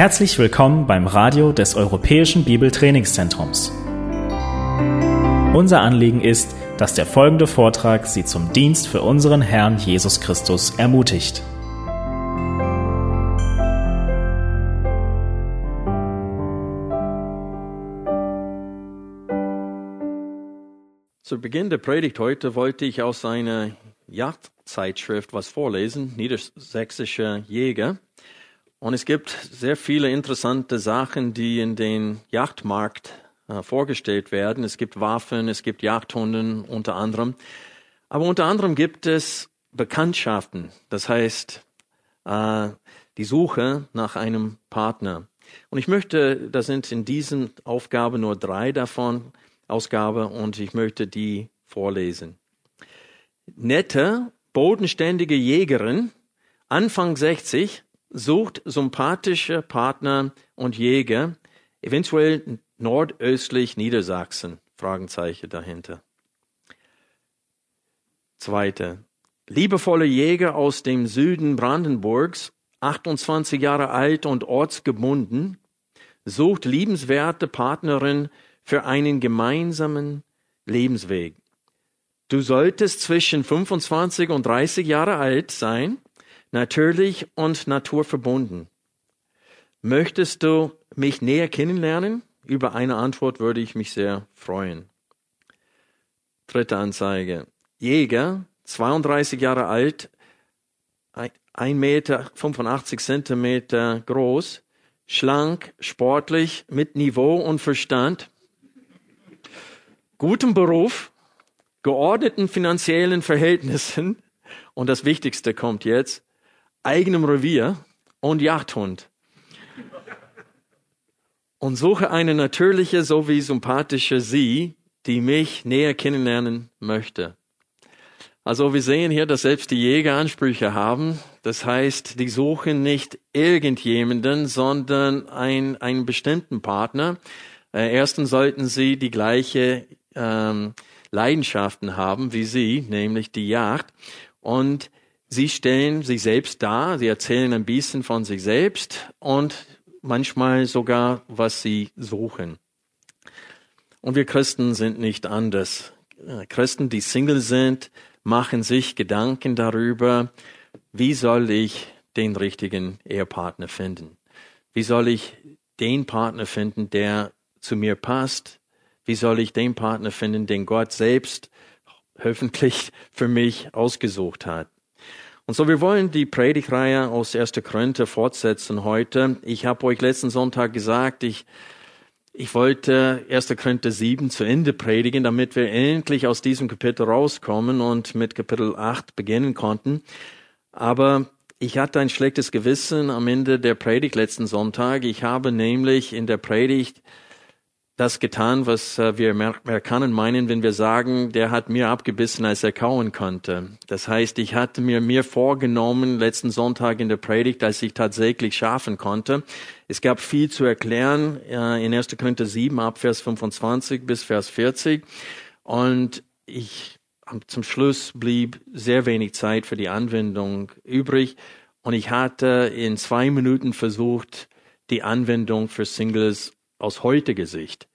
Herzlich willkommen beim Radio des Europäischen Bibeltrainingszentrums. Unser Anliegen ist, dass der folgende Vortrag Sie zum Dienst für unseren Herrn Jesus Christus ermutigt. Zu Beginn der Predigt heute wollte ich aus einer Jagdzeitschrift was vorlesen, Niedersächsischer Jäger. Und es gibt sehr viele interessante Sachen, die in den Yachtmarkt äh, vorgestellt werden. Es gibt Waffen, es gibt Jagdhunden unter anderem. Aber unter anderem gibt es Bekanntschaften. Das heißt, äh, die Suche nach einem Partner. Und ich möchte, da sind in diesen Aufgaben nur drei davon Ausgabe und ich möchte die vorlesen. Nette, bodenständige Jägerin, Anfang 60, sucht sympathische Partner und Jäger, eventuell nordöstlich Niedersachsen. Fragenzeichen dahinter. Zweite. Liebevolle Jäger aus dem Süden Brandenburgs, 28 Jahre alt und ortsgebunden, sucht liebenswerte Partnerin für einen gemeinsamen Lebensweg. Du solltest zwischen 25 und 30 Jahre alt sein natürlich und naturverbunden. Möchtest du mich näher kennenlernen? Über eine Antwort würde ich mich sehr freuen. Dritte Anzeige. Jäger, 32 Jahre alt, 1 Meter 85 Zentimeter groß, schlank, sportlich, mit Niveau und Verstand, gutem Beruf, geordneten finanziellen Verhältnissen und das Wichtigste kommt jetzt, eigenem Revier und Jagdhund. Und suche eine natürliche sowie sympathische Sie, die mich näher kennenlernen möchte. Also wir sehen hier, dass selbst die Jäger Ansprüche haben. Das heißt, die suchen nicht irgendjemanden, sondern ein, einen bestimmten Partner. Äh, erstens sollten sie die gleiche ähm, Leidenschaften haben wie sie, nämlich die Jagd. Und Sie stellen sich selbst dar, sie erzählen ein bisschen von sich selbst und manchmal sogar, was sie suchen. Und wir Christen sind nicht anders. Äh, Christen, die Single sind, machen sich Gedanken darüber, wie soll ich den richtigen Ehepartner finden? Wie soll ich den Partner finden, der zu mir passt? Wie soll ich den Partner finden, den Gott selbst hoffentlich für mich ausgesucht hat? Und so, wir wollen die Predigreihe aus 1. Korinther fortsetzen heute. Ich habe euch letzten Sonntag gesagt, ich, ich wollte 1. Korinther 7 zu Ende predigen, damit wir endlich aus diesem Kapitel rauskommen und mit Kapitel 8 beginnen konnten. Aber ich hatte ein schlechtes Gewissen am Ende der Predigt letzten Sonntag. Ich habe nämlich in der Predigt das getan, was äh, wir Amerikaner meinen, wenn wir sagen, der hat mir abgebissen, als er kauen konnte. Das heißt, ich hatte mir mir vorgenommen, letzten Sonntag in der Predigt, als ich tatsächlich schaffen konnte. Es gab viel zu erklären äh, in 1. Korinther 7 ab Vers 25 bis Vers 40. Und ich zum Schluss blieb sehr wenig Zeit für die Anwendung übrig. Und ich hatte in zwei Minuten versucht, die Anwendung für Singles aus heutiger Sicht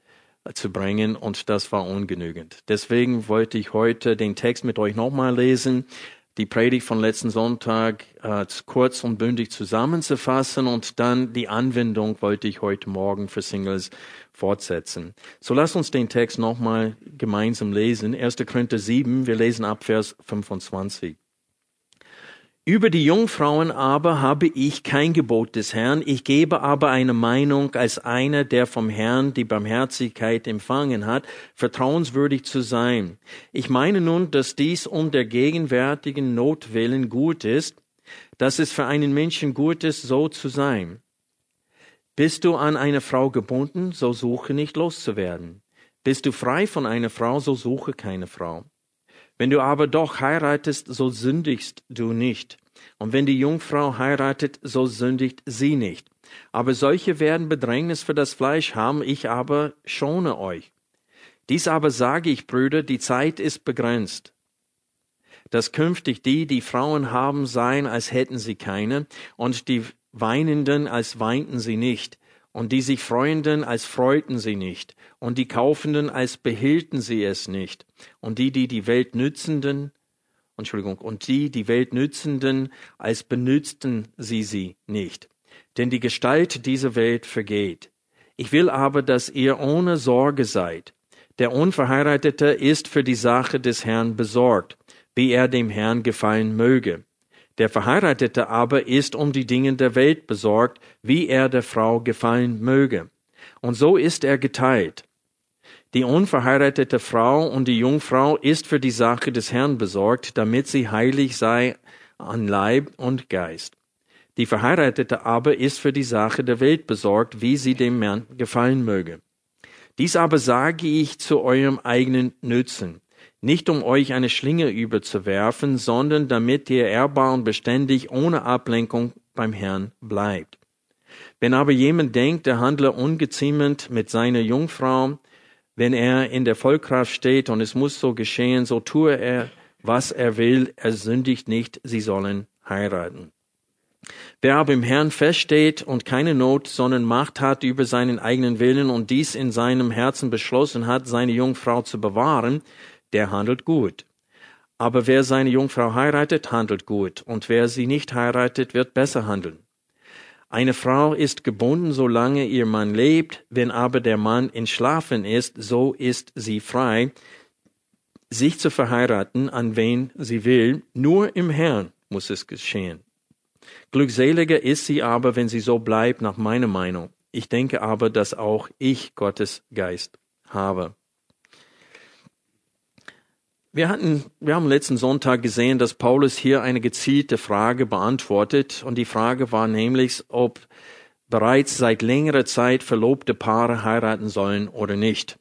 zu bringen und das war ungenügend. Deswegen wollte ich heute den Text mit euch nochmal lesen, die Predigt von letzten Sonntag äh, kurz und bündig zusammenzufassen und dann die Anwendung wollte ich heute Morgen für Singles fortsetzen. So lasst uns den Text nochmal gemeinsam lesen. 1. Korinther 7, wir lesen ab Vers 25. Über die Jungfrauen aber habe ich kein Gebot des Herrn, ich gebe aber eine Meinung als einer, der vom Herrn die Barmherzigkeit empfangen hat, vertrauenswürdig zu sein. Ich meine nun, dass dies um der gegenwärtigen Not willen gut ist, dass es für einen Menschen gut ist, so zu sein. Bist du an eine Frau gebunden, so suche nicht loszuwerden. Bist du frei von einer Frau, so suche keine Frau. Wenn du aber doch heiratest, so sündigst du nicht. Und wenn die Jungfrau heiratet, so sündigt sie nicht. Aber solche werden Bedrängnis für das Fleisch haben, ich aber schone euch. Dies aber sage ich, Brüder, die Zeit ist begrenzt. Dass künftig die, die Frauen haben, seien, als hätten sie keine, und die Weinenden, als weinten sie nicht, und die sich Freunden, als freuten sie nicht, und die Kaufenden, als behielten sie es nicht, und die, die die Welt nützenden, Entschuldigung, und die, die Welt nützenden, als benützten sie sie nicht. Denn die Gestalt dieser Welt vergeht. Ich will aber, dass ihr ohne Sorge seid. Der Unverheiratete ist für die Sache des Herrn besorgt, wie er dem Herrn gefallen möge. Der Verheiratete aber ist um die Dinge der Welt besorgt, wie er der Frau gefallen möge. Und so ist er geteilt. Die unverheiratete Frau und die Jungfrau ist für die Sache des Herrn besorgt, damit sie heilig sei an Leib und Geist. Die Verheiratete aber ist für die Sache der Welt besorgt, wie sie dem Herrn gefallen möge. Dies aber sage ich zu eurem eigenen Nützen nicht um euch eine Schlinge überzuwerfen, sondern damit ihr ehrbar und beständig ohne Ablenkung beim Herrn bleibt. Wenn aber jemand denkt, er handle ungeziemend mit seiner Jungfrau, wenn er in der Vollkraft steht und es muss so geschehen, so tue er, was er will, er sündigt nicht, sie sollen heiraten. Wer aber im Herrn feststeht und keine Not, sondern Macht hat über seinen eigenen Willen und dies in seinem Herzen beschlossen hat, seine Jungfrau zu bewahren, der handelt gut. Aber wer seine Jungfrau heiratet, handelt gut, und wer sie nicht heiratet, wird besser handeln. Eine Frau ist gebunden, solange ihr Mann lebt, wenn aber der Mann entschlafen ist, so ist sie frei, sich zu verheiraten, an wen sie will, nur im Herrn muss es geschehen. Glückseliger ist sie aber, wenn sie so bleibt, nach meiner Meinung. Ich denke aber, dass auch ich Gottes Geist habe. Wir hatten, wir haben letzten Sonntag gesehen, dass Paulus hier eine gezielte Frage beantwortet und die Frage war nämlich, ob bereits seit längerer Zeit verlobte Paare heiraten sollen oder nicht.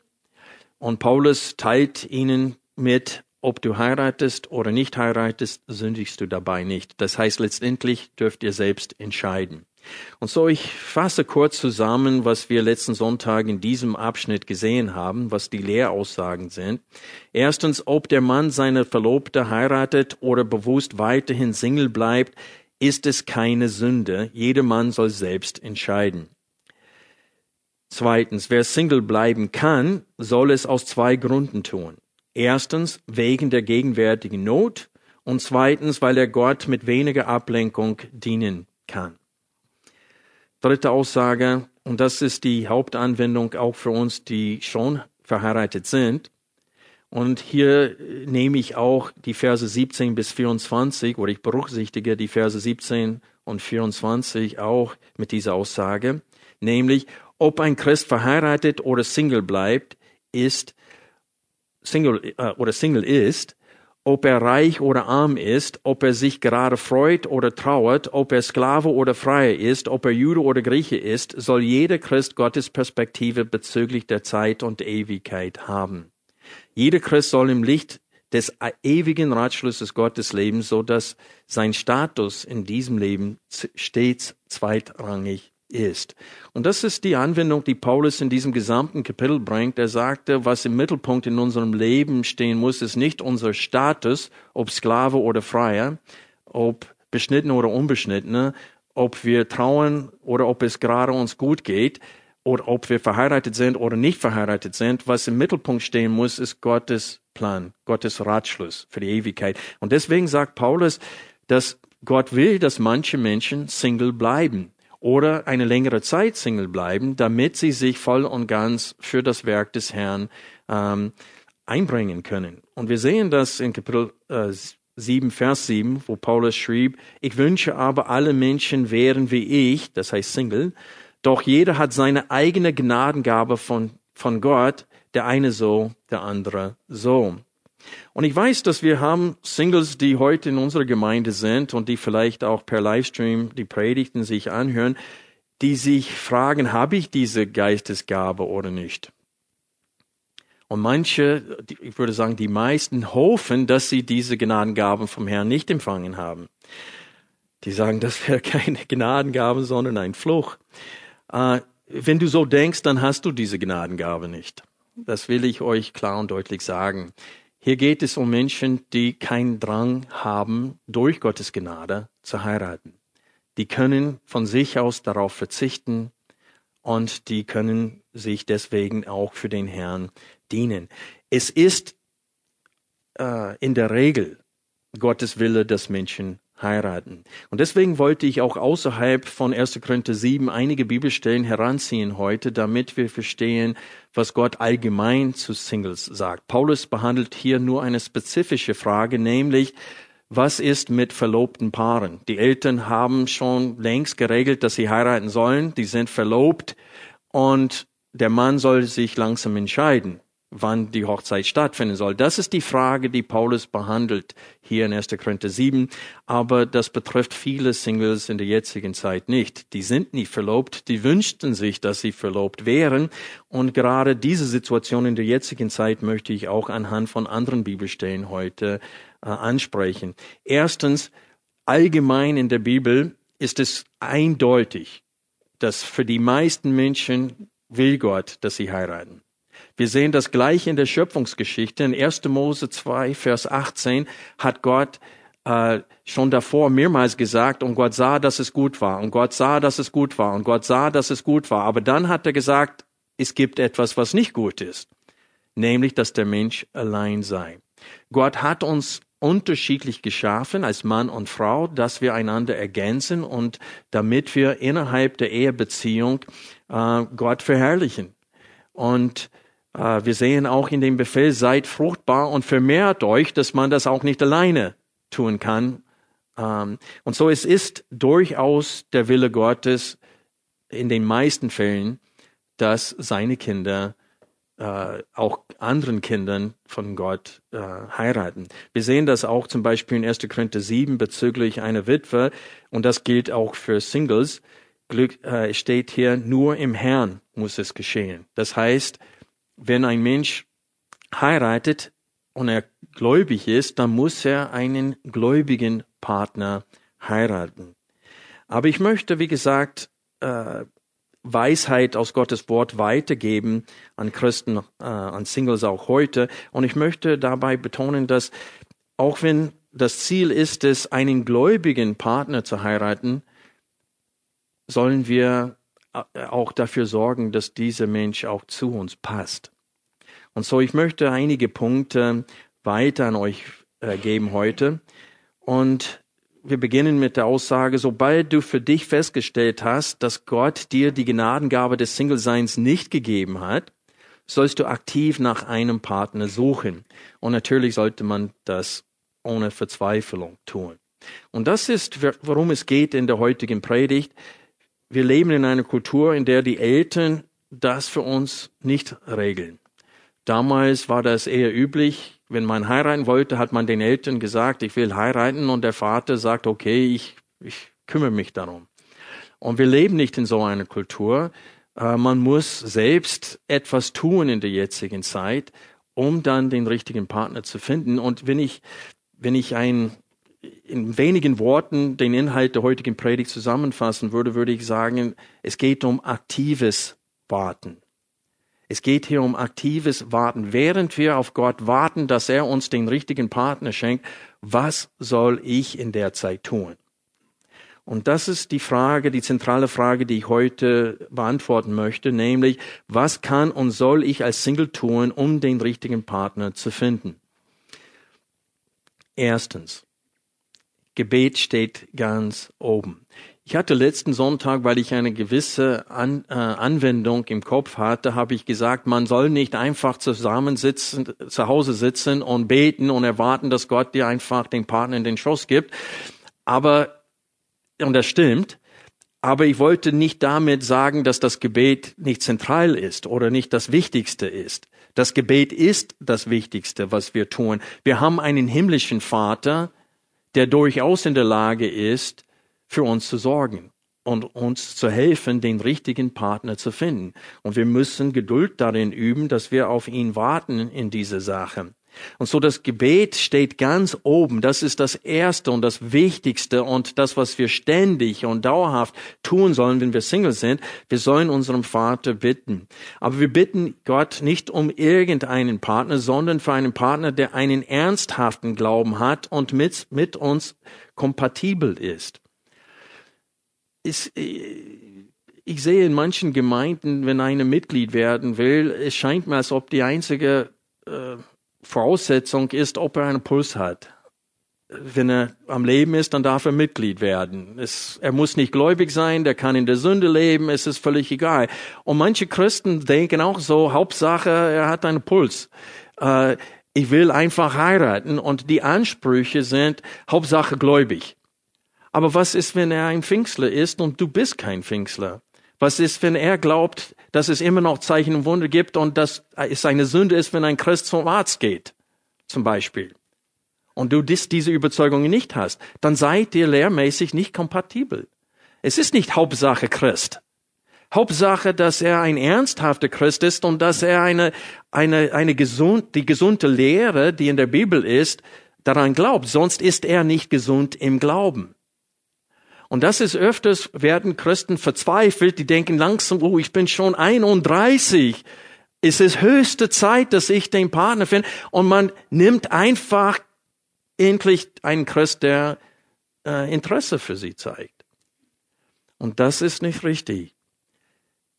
Und Paulus teilt ihnen mit, ob du heiratest oder nicht heiratest, sündigst du dabei nicht. Das heißt, letztendlich dürft ihr selbst entscheiden. Und so, ich fasse kurz zusammen, was wir letzten Sonntag in diesem Abschnitt gesehen haben, was die Lehraussagen sind. Erstens, ob der Mann seine Verlobte heiratet oder bewusst weiterhin Single bleibt, ist es keine Sünde. Jeder Mann soll selbst entscheiden. Zweitens, wer Single bleiben kann, soll es aus zwei Gründen tun. Erstens, wegen der gegenwärtigen Not und zweitens, weil er Gott mit weniger Ablenkung dienen kann. Dritte Aussage, und das ist die Hauptanwendung auch für uns, die schon verheiratet sind. Und hier nehme ich auch die Verse 17 bis 24, oder ich berücksichtige die Verse 17 und 24 auch mit dieser Aussage, nämlich, ob ein Christ verheiratet oder Single bleibt, ist, Single, äh, oder Single ist, ob er reich oder arm ist, ob er sich gerade freut oder trauert, ob er Sklave oder Freier ist, ob er Jude oder Grieche ist, soll jeder Christ Gottes Perspektive bezüglich der Zeit und Ewigkeit haben. Jeder Christ soll im Licht des ewigen Ratschlusses Gottes leben, so dass sein Status in diesem Leben stets zweitrangig ist. Und das ist die Anwendung, die Paulus in diesem gesamten Kapitel bringt. Er sagte, was im Mittelpunkt in unserem Leben stehen muss, ist nicht unser Status, ob Sklave oder Freier, ob beschnitten oder unbeschnittene, ob wir trauen oder ob es gerade uns gut geht oder ob wir verheiratet sind oder nicht verheiratet sind. Was im Mittelpunkt stehen muss, ist Gottes Plan, Gottes Ratschluss für die Ewigkeit. Und deswegen sagt Paulus, dass Gott will, dass manche Menschen Single bleiben oder eine längere Zeit Single bleiben, damit sie sich voll und ganz für das Werk des Herrn ähm, einbringen können. Und wir sehen das in Kapitel äh, 7, Vers 7, wo Paulus schrieb, ich wünsche aber, alle Menschen wären wie ich, das heißt Single, doch jeder hat seine eigene Gnadengabe von, von Gott, der eine so, der andere so. Und ich weiß, dass wir haben Singles, die heute in unserer Gemeinde sind und die vielleicht auch per Livestream die Predigten sich anhören, die sich fragen, habe ich diese Geistesgabe oder nicht? Und manche, ich würde sagen, die meisten hoffen, dass sie diese Gnadengaben vom Herrn nicht empfangen haben. Die sagen, das wäre keine Gnadengabe, sondern ein Fluch. Äh, wenn du so denkst, dann hast du diese Gnadengabe nicht. Das will ich euch klar und deutlich sagen. Hier geht es um Menschen, die keinen Drang haben, durch Gottes Gnade zu heiraten. die können von sich aus darauf verzichten und die können sich deswegen auch für den Herrn dienen. Es ist äh, in der Regel Gottes Wille, dass Menschen heiraten. Und deswegen wollte ich auch außerhalb von 1. Korinther 7 einige Bibelstellen heranziehen heute, damit wir verstehen, was Gott allgemein zu Singles sagt. Paulus behandelt hier nur eine spezifische Frage, nämlich, was ist mit verlobten Paaren? Die Eltern haben schon längst geregelt, dass sie heiraten sollen. Die sind verlobt und der Mann soll sich langsam entscheiden wann die Hochzeit stattfinden soll. Das ist die Frage, die Paulus behandelt hier in 1. Korinther 7. Aber das betrifft viele Singles in der jetzigen Zeit nicht. Die sind nicht verlobt, die wünschten sich, dass sie verlobt wären. Und gerade diese Situation in der jetzigen Zeit möchte ich auch anhand von anderen Bibelstellen heute äh, ansprechen. Erstens, allgemein in der Bibel ist es eindeutig, dass für die meisten Menschen will Gott, dass sie heiraten. Wir sehen das gleich in der Schöpfungsgeschichte. In 1. Mose 2, Vers 18 hat Gott äh, schon davor mehrmals gesagt, und Gott sah, dass es gut war, und Gott sah, dass es gut war, und Gott sah, dass es gut war. Aber dann hat er gesagt, es gibt etwas, was nicht gut ist, nämlich, dass der Mensch allein sei. Gott hat uns unterschiedlich geschaffen als Mann und Frau, dass wir einander ergänzen und damit wir innerhalb der Ehebeziehung äh, Gott verherrlichen. Und wir sehen auch in dem Befehl, seid fruchtbar und vermehrt euch, dass man das auch nicht alleine tun kann. Ähm, und so es ist durchaus der Wille Gottes in den meisten Fällen, dass seine Kinder äh, auch anderen Kindern von Gott äh, heiraten. Wir sehen das auch zum Beispiel in 1. Korinther 7 bezüglich einer Witwe und das gilt auch für Singles. Glück äh, steht hier, nur im Herrn muss es geschehen. Das heißt, wenn ein Mensch heiratet und er gläubig ist, dann muss er einen gläubigen Partner heiraten. Aber ich möchte, wie gesagt, äh, Weisheit aus Gottes Wort weitergeben an Christen, äh, an Singles auch heute. Und ich möchte dabei betonen, dass auch wenn das Ziel ist es, einen gläubigen Partner zu heiraten, sollen wir auch dafür sorgen, dass dieser Mensch auch zu uns passt. Und so, ich möchte einige Punkte weiter an euch äh, geben heute. Und wir beginnen mit der Aussage, sobald du für dich festgestellt hast, dass Gott dir die Gnadengabe des Single-Seins nicht gegeben hat, sollst du aktiv nach einem Partner suchen. Und natürlich sollte man das ohne Verzweiflung tun. Und das ist, worum es geht in der heutigen Predigt. Wir leben in einer Kultur, in der die Eltern das für uns nicht regeln. Damals war das eher üblich. Wenn man heiraten wollte, hat man den Eltern gesagt, ich will heiraten und der Vater sagt, okay, ich, ich kümmere mich darum. Und wir leben nicht in so einer Kultur. Äh, man muss selbst etwas tun in der jetzigen Zeit, um dann den richtigen Partner zu finden. Und wenn ich, wenn ich ein, in wenigen Worten den Inhalt der heutigen Predigt zusammenfassen würde, würde ich sagen, es geht um aktives Warten. Es geht hier um aktives Warten. Während wir auf Gott warten, dass er uns den richtigen Partner schenkt, was soll ich in der Zeit tun? Und das ist die Frage, die zentrale Frage, die ich heute beantworten möchte, nämlich, was kann und soll ich als Single tun, um den richtigen Partner zu finden? Erstens, Gebet steht ganz oben. Ich hatte letzten Sonntag, weil ich eine gewisse An, äh, Anwendung im Kopf hatte, habe ich gesagt, man soll nicht einfach zusammensitzen, zu Hause sitzen und beten und erwarten, dass Gott dir einfach den Partner in den Schoß gibt. Aber, und das stimmt, aber ich wollte nicht damit sagen, dass das Gebet nicht zentral ist oder nicht das Wichtigste ist. Das Gebet ist das Wichtigste, was wir tun. Wir haben einen himmlischen Vater, der durchaus in der Lage ist, für uns zu sorgen und uns zu helfen, den richtigen Partner zu finden. Und wir müssen Geduld darin üben, dass wir auf ihn warten in dieser Sache. Und so das Gebet steht ganz oben. Das ist das Erste und das Wichtigste und das, was wir ständig und dauerhaft tun sollen, wenn wir Single sind. Wir sollen unserem Vater bitten. Aber wir bitten Gott nicht um irgendeinen Partner, sondern für einen Partner, der einen ernsthaften Glauben hat und mit, mit uns kompatibel ist. ist, ich sehe in manchen Gemeinden, wenn eine Mitglied werden will, es scheint mir, als ob die einzige äh, Voraussetzung ist, ob er einen Puls hat. Wenn er am Leben ist, dann darf er Mitglied werden. Es, er muss nicht gläubig sein, der kann in der Sünde leben, es ist völlig egal. Und manche Christen denken auch so, Hauptsache, er hat einen Puls. Äh, ich will einfach heiraten und die Ansprüche sind Hauptsache gläubig. Aber was ist, wenn er ein Pfingstler ist und du bist kein Pfingstler? Was ist, wenn er glaubt, dass es immer noch Zeichen und Wunder gibt und dass es eine Sünde ist, wenn ein Christ zum Arzt geht, zum Beispiel? Und du diese Überzeugung nicht hast, dann seid ihr lehrmäßig nicht kompatibel. Es ist nicht Hauptsache Christ. Hauptsache, dass er ein ernsthafter Christ ist und dass er eine, eine, eine gesund, die gesunde Lehre, die in der Bibel ist, daran glaubt. Sonst ist er nicht gesund im Glauben. Und das ist öfters, werden Christen verzweifelt, die denken langsam, oh, ich bin schon 31. Es ist höchste Zeit, dass ich den Partner finde. Und man nimmt einfach endlich einen Christ, der äh, Interesse für sie zeigt. Und das ist nicht richtig.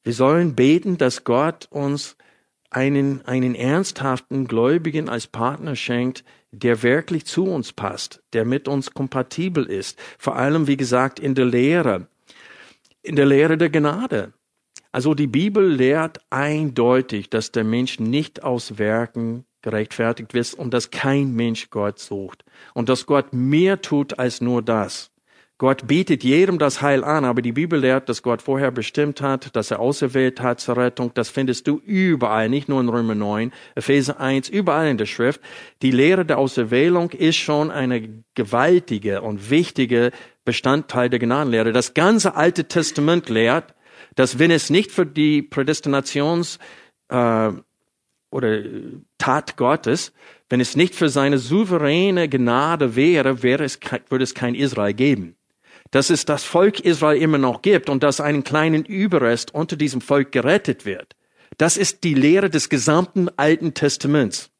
Wir sollen beten, dass Gott uns einen, einen ernsthaften Gläubigen als Partner schenkt, der wirklich zu uns passt, der mit uns kompatibel ist. Vor allem, wie gesagt, in der Lehre, in der Lehre der Gnade. Also die Bibel lehrt eindeutig, dass der Mensch nicht aus Werken gerechtfertigt wird und dass kein Mensch Gott sucht und dass Gott mehr tut als nur das. Gott bietet jedem das Heil an, aber die Bibel lehrt, dass Gott vorher bestimmt hat, dass er auserwählt hat zur Rettung. Das findest du überall, nicht nur in Römer 9, Epheser 1, überall in der Schrift. Die Lehre der Auserwählung ist schon eine gewaltige und wichtige Bestandteil der Gnadenlehre. Das ganze Alte Testament lehrt, dass wenn es nicht für die Prädestinations äh, oder Tat Gottes, wenn es nicht für seine souveräne Gnade wäre, wäre es, würde es kein Israel geben dass es das Volk Israel immer noch gibt und dass einen kleinen Überrest unter diesem Volk gerettet wird. Das ist die Lehre des gesamten Alten Testaments.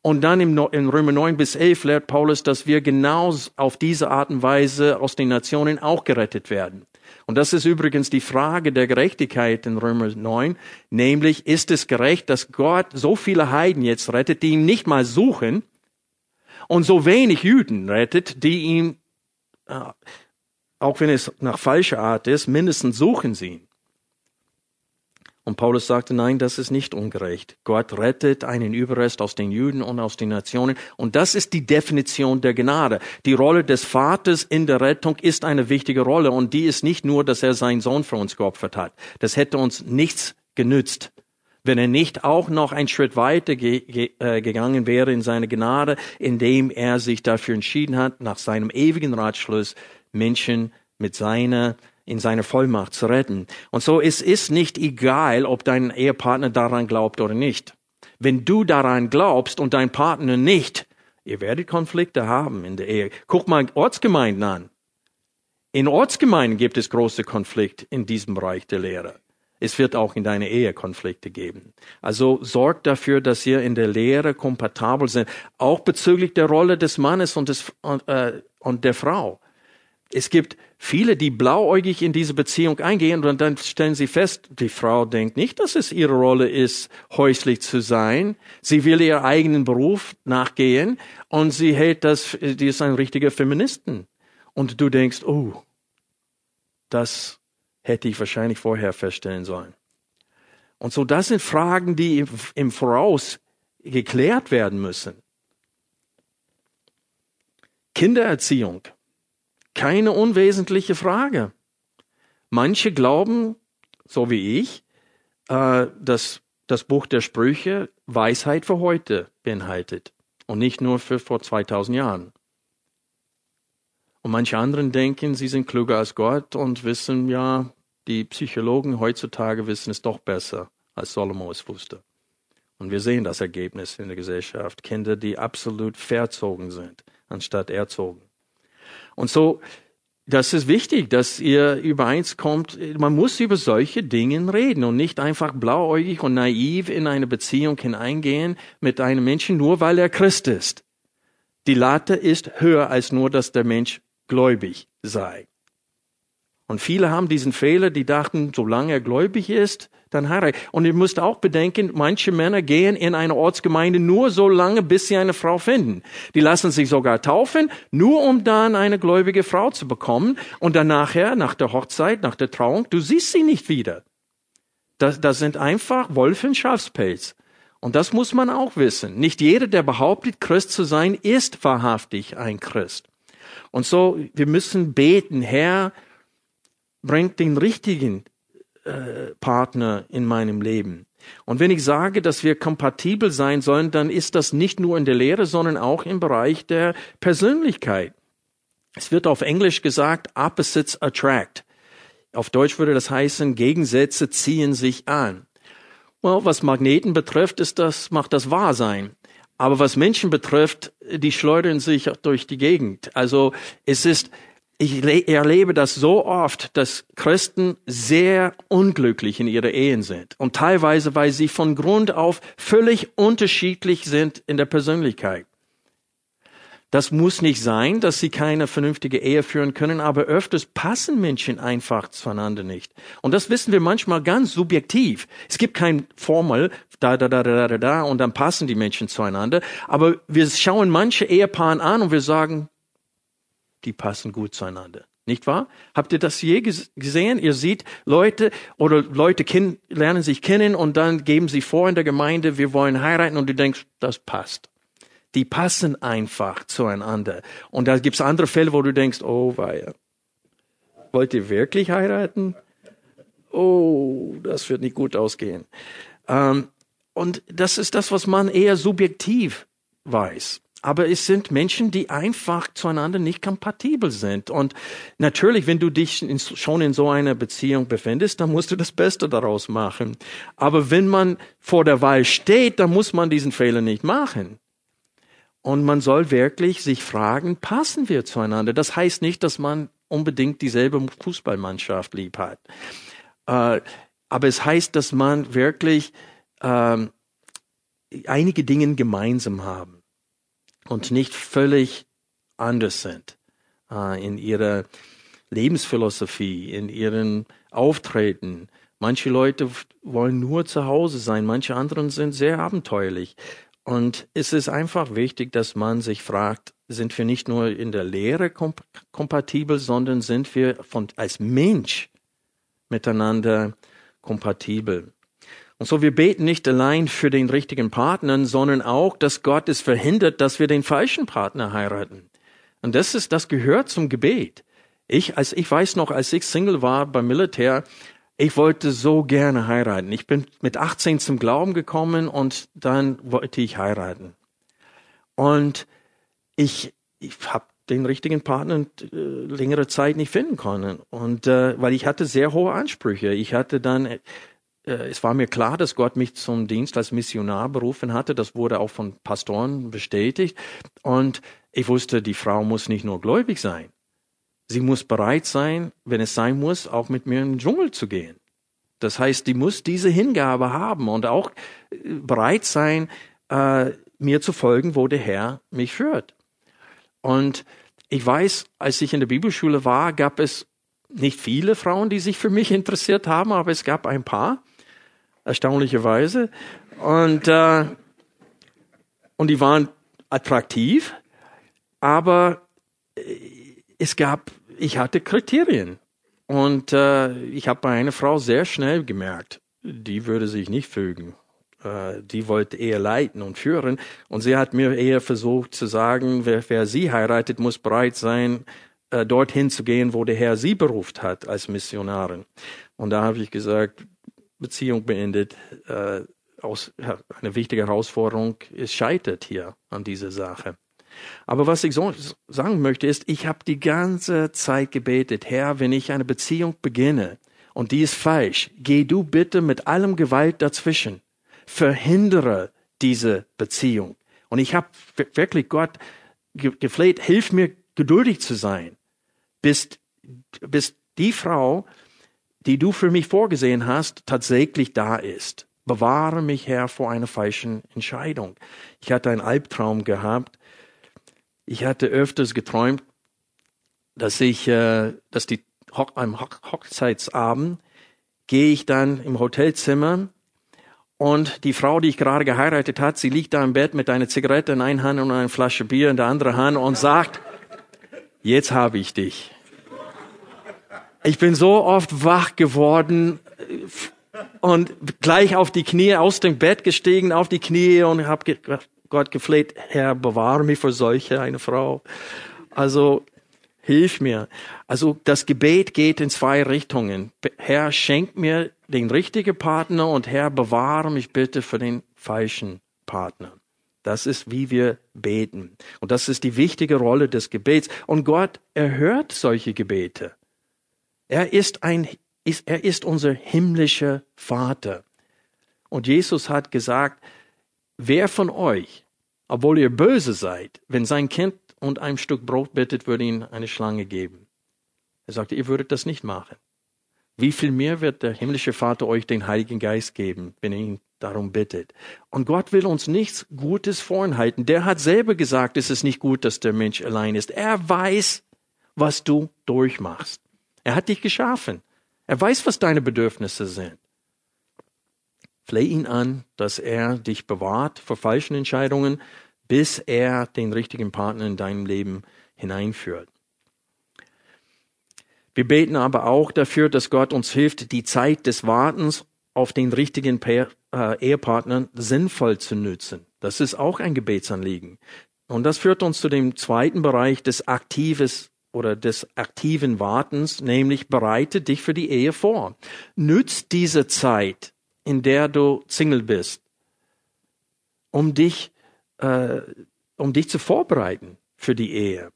Und dann in Römer 9 bis 11 lehrt Paulus, dass wir genau auf diese Art und Weise aus den Nationen auch gerettet werden. Und das ist übrigens die Frage der Gerechtigkeit in Römer 9, nämlich ist es gerecht, dass Gott so viele Heiden jetzt rettet, die ihn nicht mal suchen, und so wenig Juden rettet, die ihn äh, auch wenn es nach falscher Art ist, mindestens suchen sie ihn. Und Paulus sagte, nein, das ist nicht ungerecht. Gott rettet einen Überrest aus den Juden und aus den Nationen. Und das ist die Definition der Gnade. Die Rolle des Vaters in der Rettung ist eine wichtige Rolle. Und die ist nicht nur, dass er seinen Sohn für uns geopfert hat. Das hätte uns nichts genützt, wenn er nicht auch noch einen Schritt weiter ge ge äh, gegangen wäre in seine Gnade, indem er sich dafür entschieden hat, nach seinem ewigen Ratschluss Menschen mit seiner in seiner Vollmacht zu retten. Und so es ist nicht egal, ob dein Ehepartner daran glaubt oder nicht. Wenn du daran glaubst und dein Partner nicht, ihr werdet Konflikte haben in der Ehe. Guck mal Ortsgemeinden an. In Ortsgemeinden gibt es große Konflikte in diesem Bereich der Lehre. Es wird auch in deiner Ehe Konflikte geben. Also sorgt dafür, dass ihr in der Lehre kompatibel seid, auch bezüglich der Rolle des Mannes und, des, äh, und der Frau es gibt viele, die blauäugig in diese Beziehung eingehen und dann stellen sie fest, die Frau denkt nicht, dass es ihre Rolle ist, häuslich zu sein. Sie will ihren eigenen Beruf nachgehen und sie hält das, die ist ein richtiger Feministen. Und du denkst, oh, das hätte ich wahrscheinlich vorher feststellen sollen. Und so, das sind Fragen, die im Voraus geklärt werden müssen. Kindererziehung keine unwesentliche Frage. Manche glauben, so wie ich, äh, dass das Buch der Sprüche Weisheit für heute beinhaltet und nicht nur für vor 2000 Jahren. Und manche anderen denken, sie sind klüger als Gott und wissen, ja, die Psychologen heutzutage wissen es doch besser, als Salomo es wusste. Und wir sehen das Ergebnis in der Gesellschaft. Kinder, die absolut verzogen sind, anstatt erzogen. Und so, das ist wichtig, dass ihr übereinskommt. Man muss über solche Dinge reden und nicht einfach blauäugig und naiv in eine Beziehung hineingehen mit einem Menschen, nur weil er Christ ist. Die Latte ist höher als nur, dass der Mensch gläubig sei. Und viele haben diesen Fehler, die dachten, solange er gläubig ist, dann heiraten. Und ihr müsst auch bedenken, manche Männer gehen in eine Ortsgemeinde nur so lange, bis sie eine Frau finden. Die lassen sich sogar taufen, nur um dann eine gläubige Frau zu bekommen. Und dann nachher, nach der Hochzeit, nach der Trauung, du siehst sie nicht wieder. Das, das sind einfach Wolf Schafspelz. Und das muss man auch wissen. Nicht jeder, der behauptet, Christ zu sein, ist wahrhaftig ein Christ. Und so, wir müssen beten, Herr, bringt den richtigen äh, Partner in meinem Leben. Und wenn ich sage, dass wir kompatibel sein sollen, dann ist das nicht nur in der Lehre, sondern auch im Bereich der Persönlichkeit. Es wird auf Englisch gesagt, opposites attract. Auf Deutsch würde das heißen, Gegensätze ziehen sich an. Well, was Magneten betrifft, ist das, macht das wahr sein. Aber was Menschen betrifft, die schleudern sich durch die Gegend. Also es ist, ich erlebe das so oft, dass Christen sehr unglücklich in ihre Ehen sind. Und teilweise, weil sie von Grund auf völlig unterschiedlich sind in der Persönlichkeit. Das muss nicht sein, dass sie keine vernünftige Ehe führen können, aber öfters passen Menschen einfach zueinander nicht. Und das wissen wir manchmal ganz subjektiv. Es gibt kein Formel, da, da, da, da, da, da, und dann passen die Menschen zueinander. Aber wir schauen manche Ehepaare an und wir sagen, die passen gut zueinander. Nicht wahr? Habt ihr das je gesehen? Ihr seht Leute oder Leute lernen sich kennen und dann geben sie vor in der Gemeinde, wir wollen heiraten und du denkst, das passt die passen einfach zueinander. Und da gibt's andere Fälle, wo du denkst, oh weia, wollt ihr wirklich heiraten? Oh, das wird nicht gut ausgehen. Ähm, und das ist das, was man eher subjektiv weiß. Aber es sind Menschen, die einfach zueinander nicht kompatibel sind. Und natürlich, wenn du dich in, schon in so einer Beziehung befindest, dann musst du das Beste daraus machen. Aber wenn man vor der Wahl steht, dann muss man diesen Fehler nicht machen. Und man soll wirklich sich fragen, passen wir zueinander? Das heißt nicht, dass man unbedingt dieselbe Fußballmannschaft lieb hat. Äh, aber es heißt, dass man wirklich äh, einige Dinge gemeinsam haben und nicht völlig anders sind äh, in ihrer Lebensphilosophie, in ihren Auftreten. Manche Leute wollen nur zu Hause sein, manche anderen sind sehr abenteuerlich. Und es ist einfach wichtig, dass man sich fragt, sind wir nicht nur in der Lehre komp kompatibel, sondern sind wir von, als Mensch miteinander kompatibel. Und so, wir beten nicht allein für den richtigen Partner, sondern auch, dass Gott es verhindert, dass wir den falschen Partner heiraten. Und das ist, das gehört zum Gebet. Ich, als ich weiß noch, als ich Single war beim Militär, ich wollte so gerne heiraten. Ich bin mit 18 zum Glauben gekommen und dann wollte ich heiraten. Und ich, ich habe den richtigen Partner äh, längere Zeit nicht finden können. Und äh, weil ich hatte sehr hohe Ansprüche. Ich hatte dann, äh, es war mir klar, dass Gott mich zum Dienst als Missionar berufen hatte. Das wurde auch von Pastoren bestätigt. Und ich wusste, die Frau muss nicht nur gläubig sein. Sie muss bereit sein, wenn es sein muss, auch mit mir in den Dschungel zu gehen. Das heißt, die muss diese Hingabe haben und auch äh, bereit sein, äh, mir zu folgen, wo der Herr mich führt. Und ich weiß, als ich in der Bibelschule war, gab es nicht viele Frauen, die sich für mich interessiert haben, aber es gab ein paar, erstaunlicherweise. Und, äh, und die waren attraktiv, aber äh, es gab, ich hatte Kriterien. Und äh, ich habe bei einer Frau sehr schnell gemerkt, die würde sich nicht fügen. Äh, die wollte eher leiten und führen. Und sie hat mir eher versucht zu sagen, wer, wer sie heiratet, muss bereit sein, äh, dorthin zu gehen, wo der Herr sie beruft hat als Missionarin. Und da habe ich gesagt, Beziehung beendet. Äh, aus, eine wichtige Herausforderung, es scheitert hier an dieser Sache. Aber was ich so sagen möchte, ist, ich habe die ganze Zeit gebetet, Herr, wenn ich eine Beziehung beginne und die ist falsch, geh du bitte mit allem Gewalt dazwischen. Verhindere diese Beziehung. Und ich habe wirklich Gott gefleht, hilf mir geduldig zu sein, bis, bis die Frau, die du für mich vorgesehen hast, tatsächlich da ist. Bewahre mich, Herr, vor einer falschen Entscheidung. Ich hatte einen Albtraum gehabt ich hatte öfters geträumt, dass ich, äh, dass die einem Hochzeitsabend gehe ich dann im Hotelzimmer und die Frau, die ich gerade geheiratet hat, sie liegt da im Bett mit einer Zigarette in einer Hand und einer Flasche Bier in der anderen Hand und sagt, jetzt habe ich dich. Ich bin so oft wach geworden und gleich auf die Knie, aus dem Bett gestiegen, auf die Knie und habe Gott gefleht, Herr, bewahre mich vor solche eine Frau. Also hilf mir. Also das Gebet geht in zwei Richtungen. Herr, schenk mir den richtigen Partner und Herr, bewahre mich bitte für den falschen Partner. Das ist, wie wir beten. Und das ist die wichtige Rolle des Gebets. Und Gott erhört solche Gebete. Er ist ein, ist, er ist unser himmlischer Vater. Und Jesus hat gesagt, wer von euch, obwohl ihr böse seid, wenn sein Kind und ein Stück Brot bittet, würde ihn eine Schlange geben. Er sagte, ihr würdet das nicht machen. Wie viel mehr wird der himmlische Vater euch den Heiligen Geist geben, wenn ihr ihn darum bittet? Und Gott will uns nichts Gutes vorenthalten. Der hat selber gesagt, es ist nicht gut, dass der Mensch allein ist. Er weiß, was du durchmachst. Er hat dich geschaffen. Er weiß, was deine Bedürfnisse sind. Fleh ihn an, dass er dich bewahrt vor falschen Entscheidungen, bis er den richtigen Partner in deinem Leben hineinführt. Wir beten aber auch dafür, dass Gott uns hilft, die Zeit des Wartens auf den richtigen äh, Ehepartner sinnvoll zu nutzen. Das ist auch ein Gebetsanliegen. Und das führt uns zu dem zweiten Bereich des aktives oder des aktiven Wartens, nämlich bereite dich für die Ehe vor. Nütz diese Zeit, in der du Single bist, um dich, äh, um dich zu vorbereiten für die Ehe.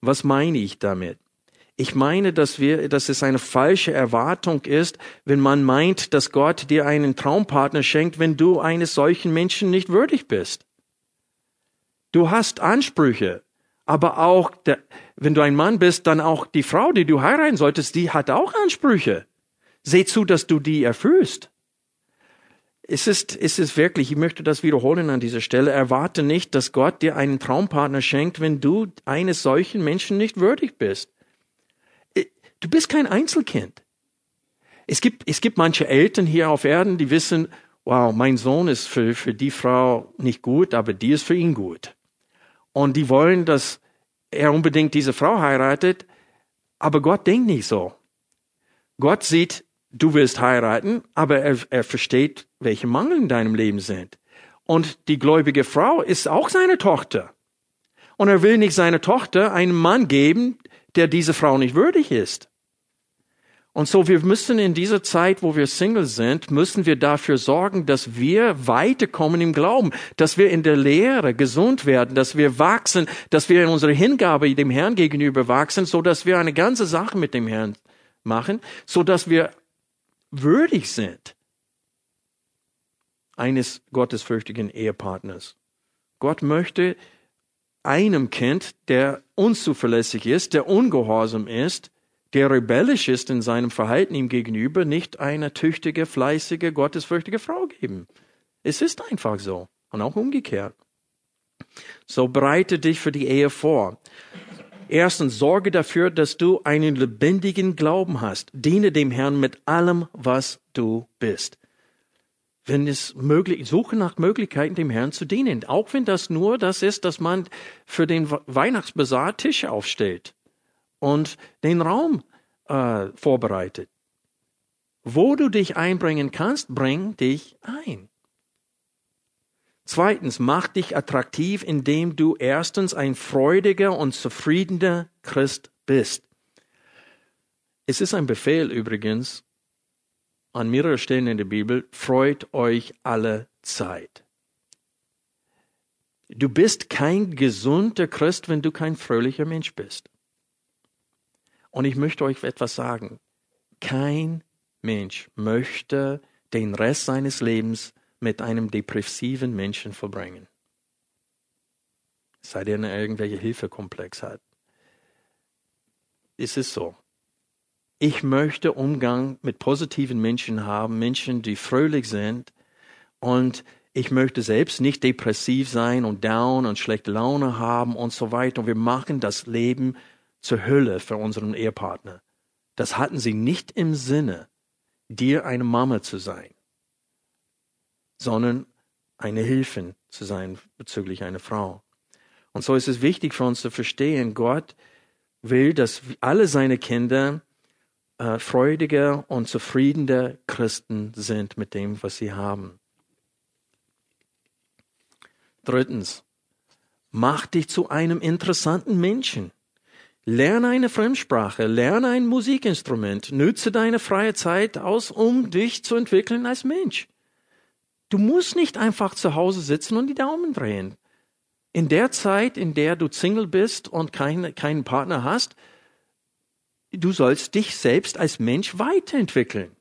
Was meine ich damit? Ich meine, dass wir, dass es eine falsche Erwartung ist, wenn man meint, dass Gott dir einen Traumpartner schenkt, wenn du eines solchen Menschen nicht würdig bist. Du hast Ansprüche, aber auch, der, wenn du ein Mann bist, dann auch die Frau, die du heiraten solltest, die hat auch Ansprüche. Seh zu, dass du die erfüllst. Es ist, es ist wirklich, ich möchte das wiederholen an dieser Stelle, erwarte nicht, dass Gott dir einen Traumpartner schenkt, wenn du eines solchen Menschen nicht würdig bist. Du bist kein Einzelkind. Es gibt, es gibt manche Eltern hier auf Erden, die wissen, wow, mein Sohn ist für, für die Frau nicht gut, aber die ist für ihn gut. Und die wollen, dass er unbedingt diese Frau heiratet, aber Gott denkt nicht so. Gott sieht, du willst heiraten, aber er, er versteht, welche Mangel in deinem Leben sind. Und die gläubige Frau ist auch seine Tochter. Und er will nicht seine Tochter einem Mann geben, der diese Frau nicht würdig ist. Und so, wir müssen in dieser Zeit, wo wir Single sind, müssen wir dafür sorgen, dass wir weiterkommen im Glauben, dass wir in der Lehre gesund werden, dass wir wachsen, dass wir in unserer Hingabe dem Herrn gegenüber wachsen, so dass wir eine ganze Sache mit dem Herrn machen, so dass wir würdig sind eines gottesfürchtigen Ehepartners. Gott möchte einem Kind, der unzuverlässig ist, der ungehorsam ist, der rebellisch ist in seinem Verhalten ihm gegenüber, nicht eine tüchtige, fleißige, gottesfürchtige Frau geben. Es ist einfach so. Und auch umgekehrt. So bereite dich für die Ehe vor. Erstens, sorge dafür, dass du einen lebendigen Glauben hast. Diene dem Herrn mit allem, was du bist. Wenn es möglich, suche nach Möglichkeiten, dem Herrn zu dienen. Auch wenn das nur das ist, dass man für den Weihnachtsbasar Tische aufstellt und den Raum äh, vorbereitet. Wo du dich einbringen kannst, bring dich ein. Zweitens, mach dich attraktiv, indem du erstens ein freudiger und zufriedener Christ bist. Es ist ein Befehl übrigens an mehreren Stellen in der Bibel, freut euch alle Zeit. Du bist kein gesunder Christ, wenn du kein fröhlicher Mensch bist. Und ich möchte euch etwas sagen. Kein Mensch möchte den Rest seines Lebens mit einem depressiven Menschen verbringen. Sei denn er irgendwelche Hilfekomplex hat. Es ist so. Ich möchte Umgang mit positiven Menschen haben, Menschen, die fröhlich sind. Und ich möchte selbst nicht depressiv sein und down und schlechte Laune haben und so weiter. Und wir machen das Leben zur Hölle für unseren Ehepartner. Das hatten sie nicht im Sinne, dir eine Mama zu sein, sondern eine Hilfe zu sein bezüglich einer Frau. Und so ist es wichtig für uns zu verstehen, Gott will, dass alle seine Kinder äh, freudige und zufriedene Christen sind mit dem, was sie haben. Drittens, mach dich zu einem interessanten Menschen. Lerne eine Fremdsprache, lerne ein Musikinstrument, nütze deine freie Zeit aus, um dich zu entwickeln als Mensch. Du musst nicht einfach zu Hause sitzen und die Daumen drehen. In der Zeit, in der du Single bist und kein, keinen Partner hast, du sollst dich selbst als Mensch weiterentwickeln.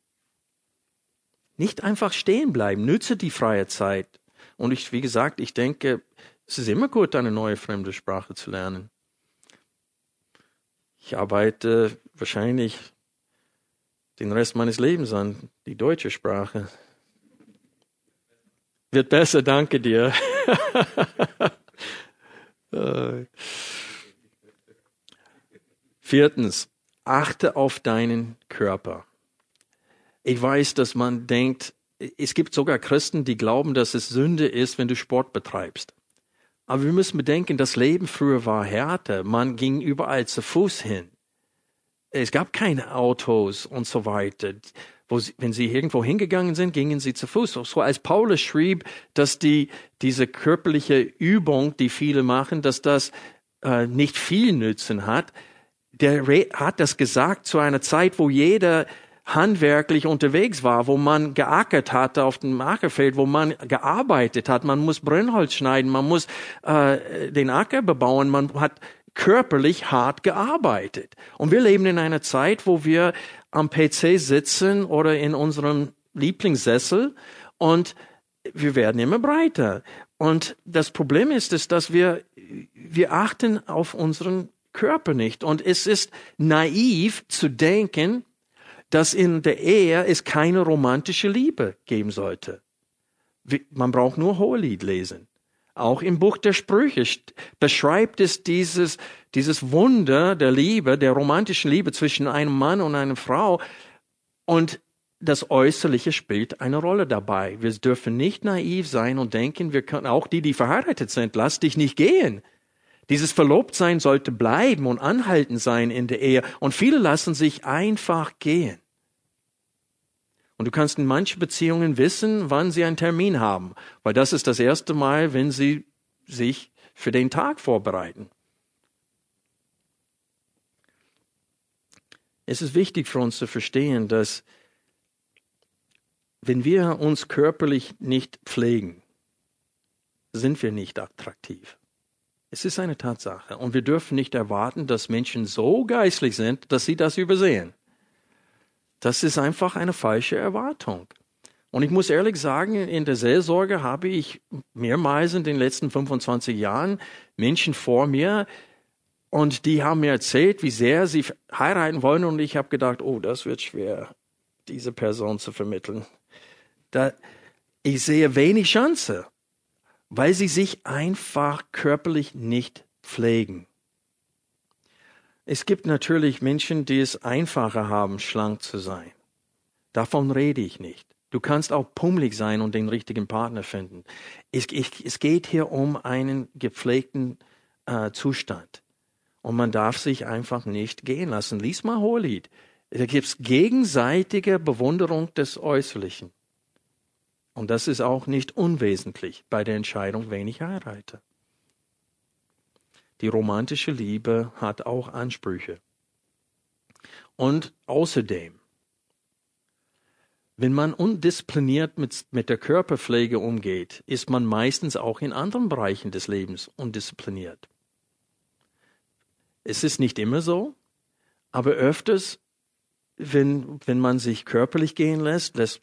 Nicht einfach stehen bleiben, nütze die freie Zeit. Und ich, wie gesagt, ich denke, es ist immer gut, eine neue fremde Sprache zu lernen. Ich arbeite wahrscheinlich den Rest meines Lebens an die deutsche Sprache. Wird besser, danke dir. Viertens, achte auf deinen Körper. Ich weiß, dass man denkt, es gibt sogar Christen, die glauben, dass es Sünde ist, wenn du Sport betreibst. Aber wir müssen bedenken, das Leben früher war härter. Man ging überall zu Fuß hin. Es gab keine Autos und so weiter. Sie, wenn sie irgendwo hingegangen sind, gingen sie zu Fuß. So als Paulus schrieb, dass die, diese körperliche Übung, die viele machen, dass das äh, nicht viel Nützen hat, der hat das gesagt zu einer Zeit, wo jeder handwerklich unterwegs war, wo man geackert hatte auf dem Ackerfeld, wo man gearbeitet hat. Man muss Brennholz schneiden, man muss äh, den Acker bebauen, man hat körperlich hart gearbeitet. Und wir leben in einer Zeit, wo wir am PC sitzen oder in unserem Lieblingssessel und wir werden immer breiter. Und das Problem ist, ist, dass wir, wir achten auf unseren Körper nicht. Und es ist naiv zu denken, dass in der Ehe es keine romantische Liebe geben sollte. Man braucht nur Hohelied lesen. Auch im Buch der Sprüche beschreibt es dieses, dieses Wunder der Liebe, der romantischen Liebe zwischen einem Mann und einer Frau. Und das Äußerliche spielt eine Rolle dabei. Wir dürfen nicht naiv sein und denken, wir können, auch die, die verheiratet sind, lass dich nicht gehen. Dieses Verlobtsein sollte bleiben und anhalten sein in der Ehe. Und viele lassen sich einfach gehen. Und du kannst in manchen Beziehungen wissen, wann sie einen Termin haben, weil das ist das erste Mal, wenn sie sich für den Tag vorbereiten. Es ist wichtig für uns zu verstehen, dass wenn wir uns körperlich nicht pflegen, sind wir nicht attraktiv. Es ist eine Tatsache. Und wir dürfen nicht erwarten, dass Menschen so geistlich sind, dass sie das übersehen. Das ist einfach eine falsche Erwartung. Und ich muss ehrlich sagen, in der Seelsorge habe ich mehrmals in den letzten 25 Jahren Menschen vor mir und die haben mir erzählt, wie sehr sie heiraten wollen und ich habe gedacht, oh, das wird schwer, diese Person zu vermitteln. Da, ich sehe wenig Chance, weil sie sich einfach körperlich nicht pflegen. Es gibt natürlich Menschen, die es einfacher haben, schlank zu sein. Davon rede ich nicht. Du kannst auch pummelig sein und den richtigen Partner finden. Es, ich, es geht hier um einen gepflegten äh, Zustand. Und man darf sich einfach nicht gehen lassen. Lies mal Hohelied. Da gibt es gegenseitige Bewunderung des Äußerlichen. Und das ist auch nicht unwesentlich bei der Entscheidung, wen ich heirate. Die romantische Liebe hat auch Ansprüche. Und außerdem, wenn man undiszipliniert mit, mit der Körperpflege umgeht, ist man meistens auch in anderen Bereichen des Lebens undiszipliniert. Es ist nicht immer so, aber öfters, wenn, wenn man sich körperlich gehen lässt, lässt,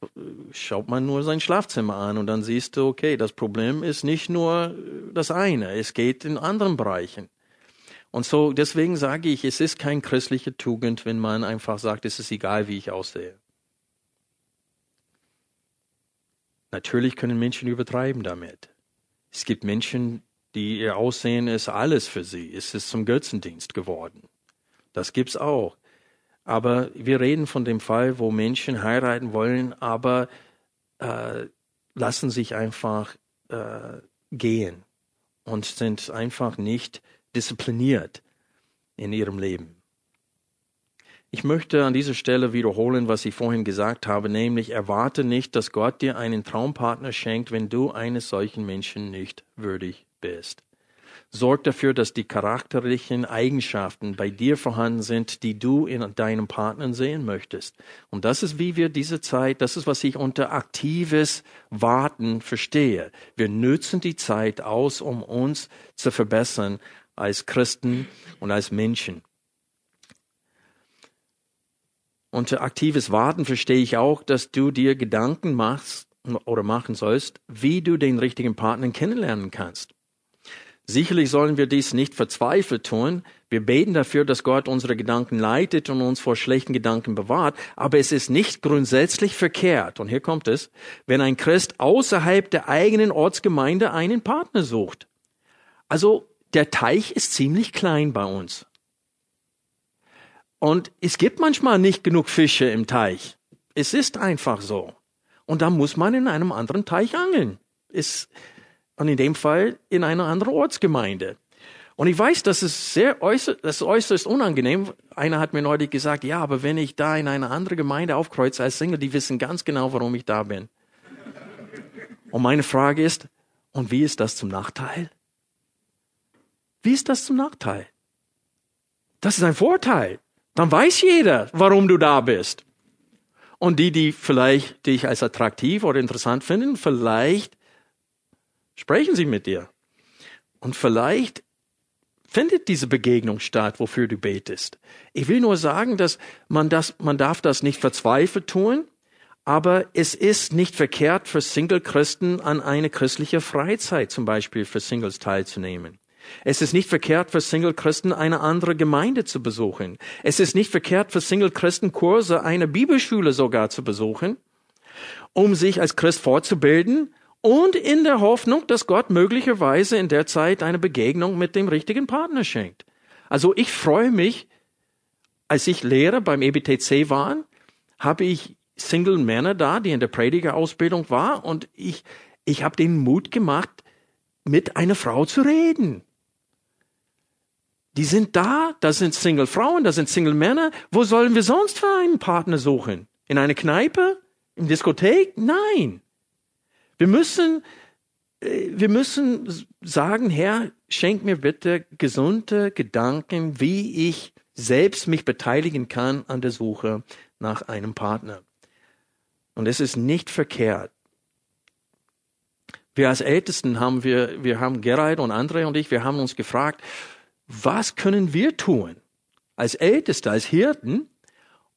schaut man nur sein Schlafzimmer an und dann siehst du, okay, das Problem ist nicht nur das eine, es geht in anderen Bereichen. Und so, deswegen sage ich, es ist kein christliche Tugend, wenn man einfach sagt, es ist egal, wie ich aussehe. Natürlich können Menschen übertreiben damit. Es gibt Menschen, die ihr Aussehen ist alles für sie. Es ist zum Götzendienst geworden. Das gibt's auch. Aber wir reden von dem Fall, wo Menschen heiraten wollen, aber äh, lassen sich einfach äh, gehen und sind einfach nicht diszipliniert in ihrem Leben. Ich möchte an dieser Stelle wiederholen, was ich vorhin gesagt habe, nämlich erwarte nicht, dass Gott dir einen Traumpartner schenkt, wenn du eines solchen Menschen nicht würdig bist. Sorg dafür, dass die charakterlichen Eigenschaften bei dir vorhanden sind, die du in deinem Partner sehen möchtest. Und das ist, wie wir diese Zeit, das ist, was ich unter aktives Warten verstehe. Wir nützen die Zeit aus, um uns zu verbessern als Christen und als Menschen. Unter aktives Warten verstehe ich auch, dass du dir Gedanken machst oder machen sollst, wie du den richtigen Partner kennenlernen kannst. Sicherlich sollen wir dies nicht verzweifelt tun. Wir beten dafür, dass Gott unsere Gedanken leitet und uns vor schlechten Gedanken bewahrt. Aber es ist nicht grundsätzlich verkehrt, und hier kommt es, wenn ein Christ außerhalb der eigenen Ortsgemeinde einen Partner sucht. Also der Teich ist ziemlich klein bei uns. Und es gibt manchmal nicht genug Fische im Teich. Es ist einfach so. Und da muss man in einem anderen Teich angeln. Es, und in dem Fall in einer anderen Ortsgemeinde. Und ich weiß, das ist sehr äußerst, das ist äußerst unangenehm. Einer hat mir neulich gesagt, ja, aber wenn ich da in eine andere Gemeinde aufkreuze als Single, die wissen ganz genau, warum ich da bin. Und meine Frage ist, und wie ist das zum Nachteil? Wie ist das zum Nachteil? Das ist ein Vorteil. Dann weiß jeder, warum du da bist. Und die, die vielleicht dich als attraktiv oder interessant finden, vielleicht Sprechen Sie mit dir. Und vielleicht findet diese Begegnung statt, wofür du betest. Ich will nur sagen, dass man das, man darf das nicht verzweifelt tun, aber es ist nicht verkehrt für Single-Christen an eine christliche Freizeit zum Beispiel für Singles teilzunehmen. Es ist nicht verkehrt für Single-Christen eine andere Gemeinde zu besuchen. Es ist nicht verkehrt für Single-Christen Kurse einer Bibelschule sogar zu besuchen, um sich als Christ fortzubilden und in der Hoffnung, dass Gott möglicherweise in der Zeit eine Begegnung mit dem richtigen Partner schenkt. Also ich freue mich, als ich Lehrer beim EBTC war, habe ich Single Männer da, die in der Predigerausbildung war und ich, ich habe den Mut gemacht, mit einer Frau zu reden. Die sind da, da sind Single Frauen, da sind Single Männer. Wo sollen wir sonst für einen Partner suchen? In einer Kneipe? In Diskothek? Nein. Wir müssen, äh, wir müssen sagen, Herr, schenk mir bitte gesunde Gedanken, wie ich selbst mich beteiligen kann an der Suche nach einem Partner. Und es ist nicht verkehrt. Wir als Ältesten haben wir, wir haben Gerald und Andre und ich, wir haben uns gefragt, was können wir tun als Älteste, als Hirten,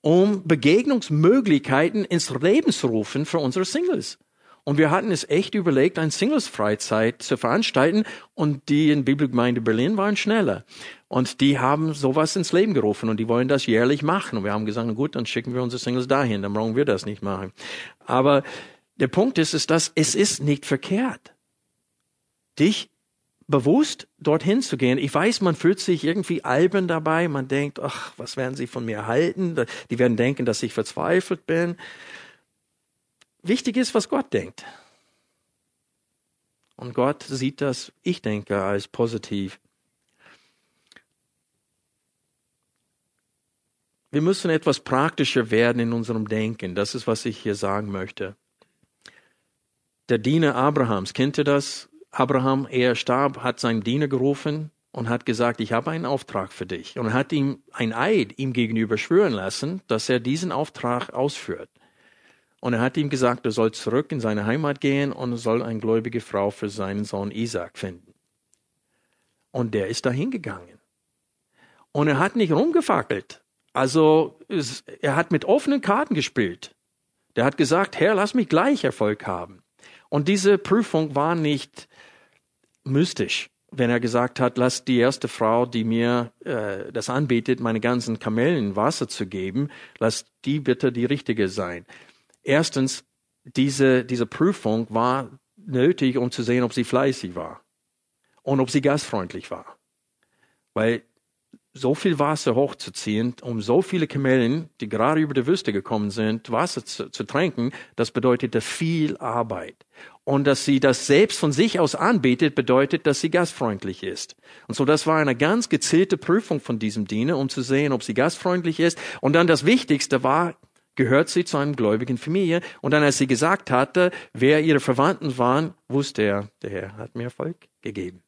um Begegnungsmöglichkeiten ins Leben zu rufen für unsere Singles? Und wir hatten es echt überlegt, eine Singles-Freizeit zu veranstalten. Und die in Bibelgemeinde Berlin waren schneller. Und die haben sowas ins Leben gerufen und die wollen das jährlich machen. Und wir haben gesagt, na gut, dann schicken wir unsere Singles dahin, dann brauchen wir das nicht machen. Aber der Punkt ist, ist, dass es ist nicht verkehrt, dich bewusst dorthin zu gehen. Ich weiß, man fühlt sich irgendwie albern dabei. Man denkt, ach, was werden sie von mir halten? Die werden denken, dass ich verzweifelt bin. Wichtig ist, was Gott denkt. Und Gott sieht das, ich denke, als positiv. Wir müssen etwas praktischer werden in unserem Denken. Das ist, was ich hier sagen möchte. Der Diener Abrahams, kennt ihr das? Abraham, er starb, hat seinen Diener gerufen und hat gesagt, ich habe einen Auftrag für dich. Und hat ihm ein Eid ihm gegenüber schwören lassen, dass er diesen Auftrag ausführt. Und er hat ihm gesagt, er soll zurück in seine Heimat gehen und soll eine gläubige Frau für seinen Sohn Isaac finden. Und der ist dahin gegangen. Und er hat nicht rumgefackelt. Also er hat mit offenen Karten gespielt. Der hat gesagt, Herr, lass mich gleich Erfolg haben. Und diese Prüfung war nicht mystisch, wenn er gesagt hat, lass die erste Frau, die mir äh, das anbietet, meine ganzen Kamellen Wasser zu geben, lass die bitte die richtige sein. Erstens, diese, diese Prüfung war nötig, um zu sehen, ob sie fleißig war und ob sie gastfreundlich war. Weil so viel Wasser hochzuziehen, um so viele Kamelen, die gerade über die Wüste gekommen sind, Wasser zu, zu tränken, das bedeutete viel Arbeit. Und dass sie das selbst von sich aus anbietet, bedeutet, dass sie gastfreundlich ist. Und so, das war eine ganz gezielte Prüfung von diesem Diener, um zu sehen, ob sie gastfreundlich ist. Und dann das Wichtigste war, gehört sie zu einer gläubigen Familie. Und dann, als sie gesagt hatte, wer ihre Verwandten waren, wusste er, der Herr hat mir Erfolg gegeben.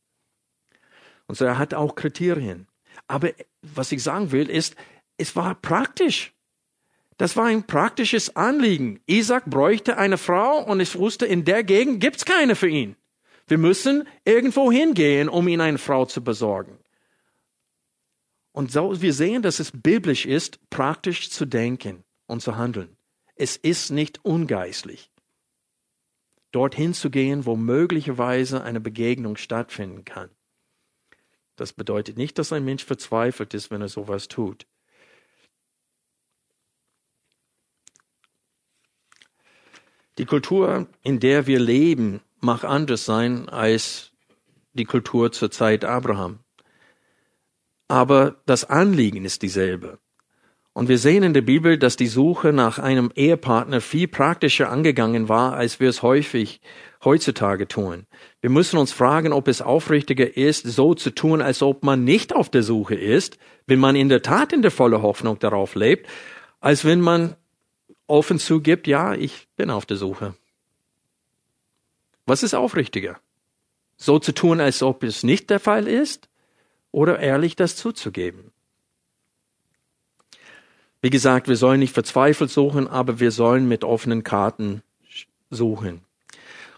Und so, er hat auch Kriterien. Aber was ich sagen will, ist, es war praktisch. Das war ein praktisches Anliegen. Isaac bräuchte eine Frau und ich wusste, in der Gegend gibt's keine für ihn. Wir müssen irgendwo hingehen, um ihn eine Frau zu besorgen. Und so, wir sehen, dass es biblisch ist, praktisch zu denken und zu handeln. Es ist nicht ungeistlich, dorthin zu gehen, wo möglicherweise eine Begegnung stattfinden kann. Das bedeutet nicht, dass ein Mensch verzweifelt ist, wenn er sowas tut. Die Kultur, in der wir leben, mag anders sein als die Kultur zur Zeit Abraham. Aber das Anliegen ist dieselbe. Und wir sehen in der Bibel, dass die Suche nach einem Ehepartner viel praktischer angegangen war, als wir es häufig heutzutage tun. Wir müssen uns fragen, ob es aufrichtiger ist, so zu tun, als ob man nicht auf der Suche ist, wenn man in der Tat in der volle Hoffnung darauf lebt, als wenn man offen zugibt, ja, ich bin auf der Suche. Was ist aufrichtiger? So zu tun, als ob es nicht der Fall ist, oder ehrlich das zuzugeben? Wie gesagt, wir sollen nicht verzweifelt suchen, aber wir sollen mit offenen Karten suchen.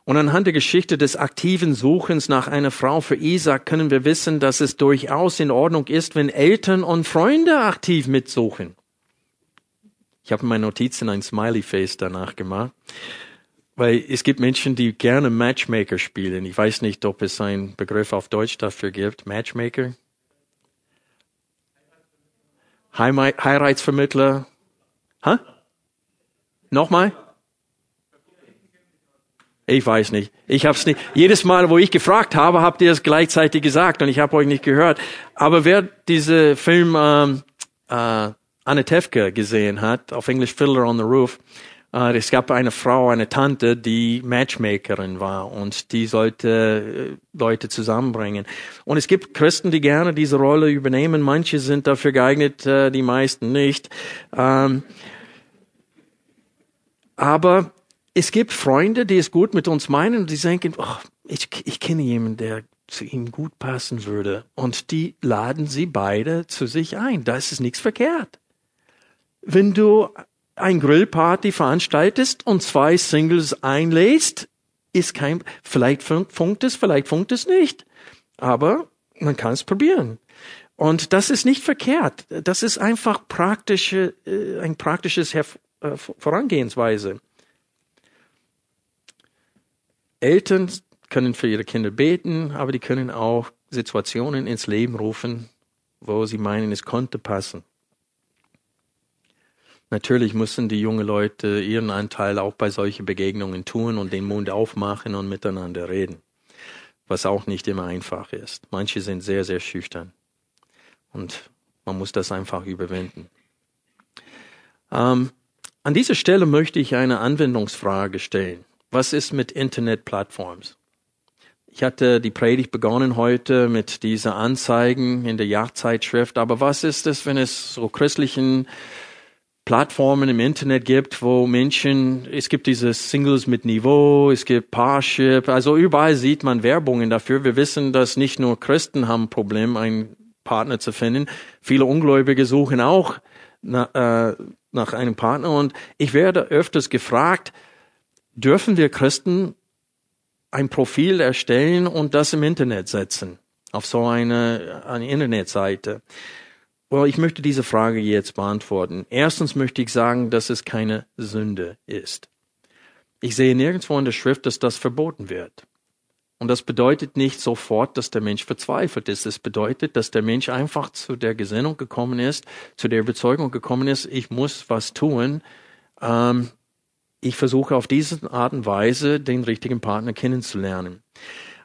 Und anhand der Geschichte des aktiven Suchens nach einer Frau für Isaac können wir wissen, dass es durchaus in Ordnung ist, wenn Eltern und Freunde aktiv mitsuchen. Ich habe in meinen Notizen ein Smiley-Face danach gemacht, weil es gibt Menschen, die gerne Matchmaker spielen. Ich weiß nicht, ob es einen Begriff auf Deutsch dafür gibt. Matchmaker? Heiratsvermittler. Hä? Nochmal? Ich weiß nicht. Ich habe es nicht. Jedes Mal, wo ich gefragt habe, habt ihr es gleichzeitig gesagt und ich habe euch nicht gehört. Aber wer diese Film ähm, äh, Anne Tefke gesehen hat, auf Englisch Fiddler on the Roof, es gab eine Frau, eine Tante, die Matchmakerin war und die sollte äh, Leute zusammenbringen. Und es gibt Christen, die gerne diese Rolle übernehmen. Manche sind dafür geeignet, äh, die meisten nicht. Ähm, aber es gibt Freunde, die es gut mit uns meinen und die denken, oh, ich, ich kenne jemanden, der zu ihnen gut passen würde. Und die laden sie beide zu sich ein. Da ist es nichts verkehrt. Wenn du ein Grillparty veranstaltest und zwei Singles einlädst, ist kein, vielleicht funkt es, vielleicht funkt es nicht. Aber man kann es probieren. Und das ist nicht verkehrt. Das ist einfach praktische, äh, ein praktisches äh, Vorangehensweise. Eltern können für ihre Kinder beten, aber die können auch Situationen ins Leben rufen, wo sie meinen, es konnte passen. Natürlich müssen die jungen Leute ihren Anteil auch bei solchen Begegnungen tun und den Mund aufmachen und miteinander reden, was auch nicht immer einfach ist. Manche sind sehr, sehr schüchtern und man muss das einfach überwinden. Ähm, an dieser Stelle möchte ich eine Anwendungsfrage stellen. Was ist mit Internetplattforms? Ich hatte die Predigt begonnen heute mit dieser Anzeigen in der Jagdzeitschrift, aber was ist es, wenn es so christlichen Plattformen im Internet gibt, wo Menschen, es gibt diese Singles mit Niveau, es gibt Parship, also überall sieht man Werbungen dafür. Wir wissen, dass nicht nur Christen haben ein Problem, einen Partner zu finden. Viele Ungläubige suchen auch nach, äh, nach einem Partner und ich werde öfters gefragt, dürfen wir Christen ein Profil erstellen und das im Internet setzen, auf so eine, eine Internetseite? Well, ich möchte diese Frage jetzt beantworten. Erstens möchte ich sagen, dass es keine Sünde ist. Ich sehe nirgendwo in der Schrift, dass das verboten wird. Und das bedeutet nicht sofort, dass der Mensch verzweifelt ist. Es bedeutet, dass der Mensch einfach zu der Gesinnung gekommen ist, zu der Überzeugung gekommen ist, ich muss was tun. Ähm, ich versuche auf diese Art und Weise den richtigen Partner kennenzulernen.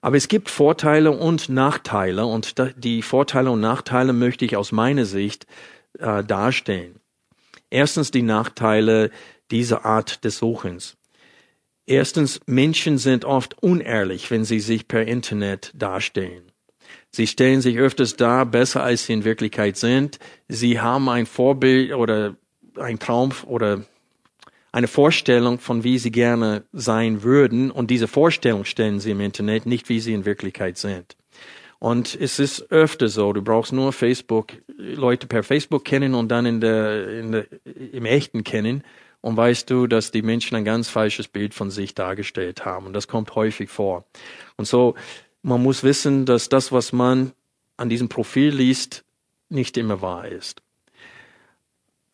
Aber es gibt Vorteile und Nachteile und die Vorteile und Nachteile möchte ich aus meiner Sicht äh, darstellen. Erstens die Nachteile dieser Art des Suchens. Erstens, Menschen sind oft unehrlich, wenn sie sich per Internet darstellen. Sie stellen sich öfters dar, besser als sie in Wirklichkeit sind. Sie haben ein Vorbild oder ein Traum oder eine Vorstellung von wie sie gerne sein würden und diese Vorstellung stellen sie im Internet, nicht wie sie in Wirklichkeit sind. Und es ist öfter so, du brauchst nur Facebook, Leute per Facebook kennen und dann in der, in der, im Echten kennen und weißt du, dass die Menschen ein ganz falsches Bild von sich dargestellt haben. Und das kommt häufig vor. Und so, man muss wissen, dass das, was man an diesem Profil liest, nicht immer wahr ist.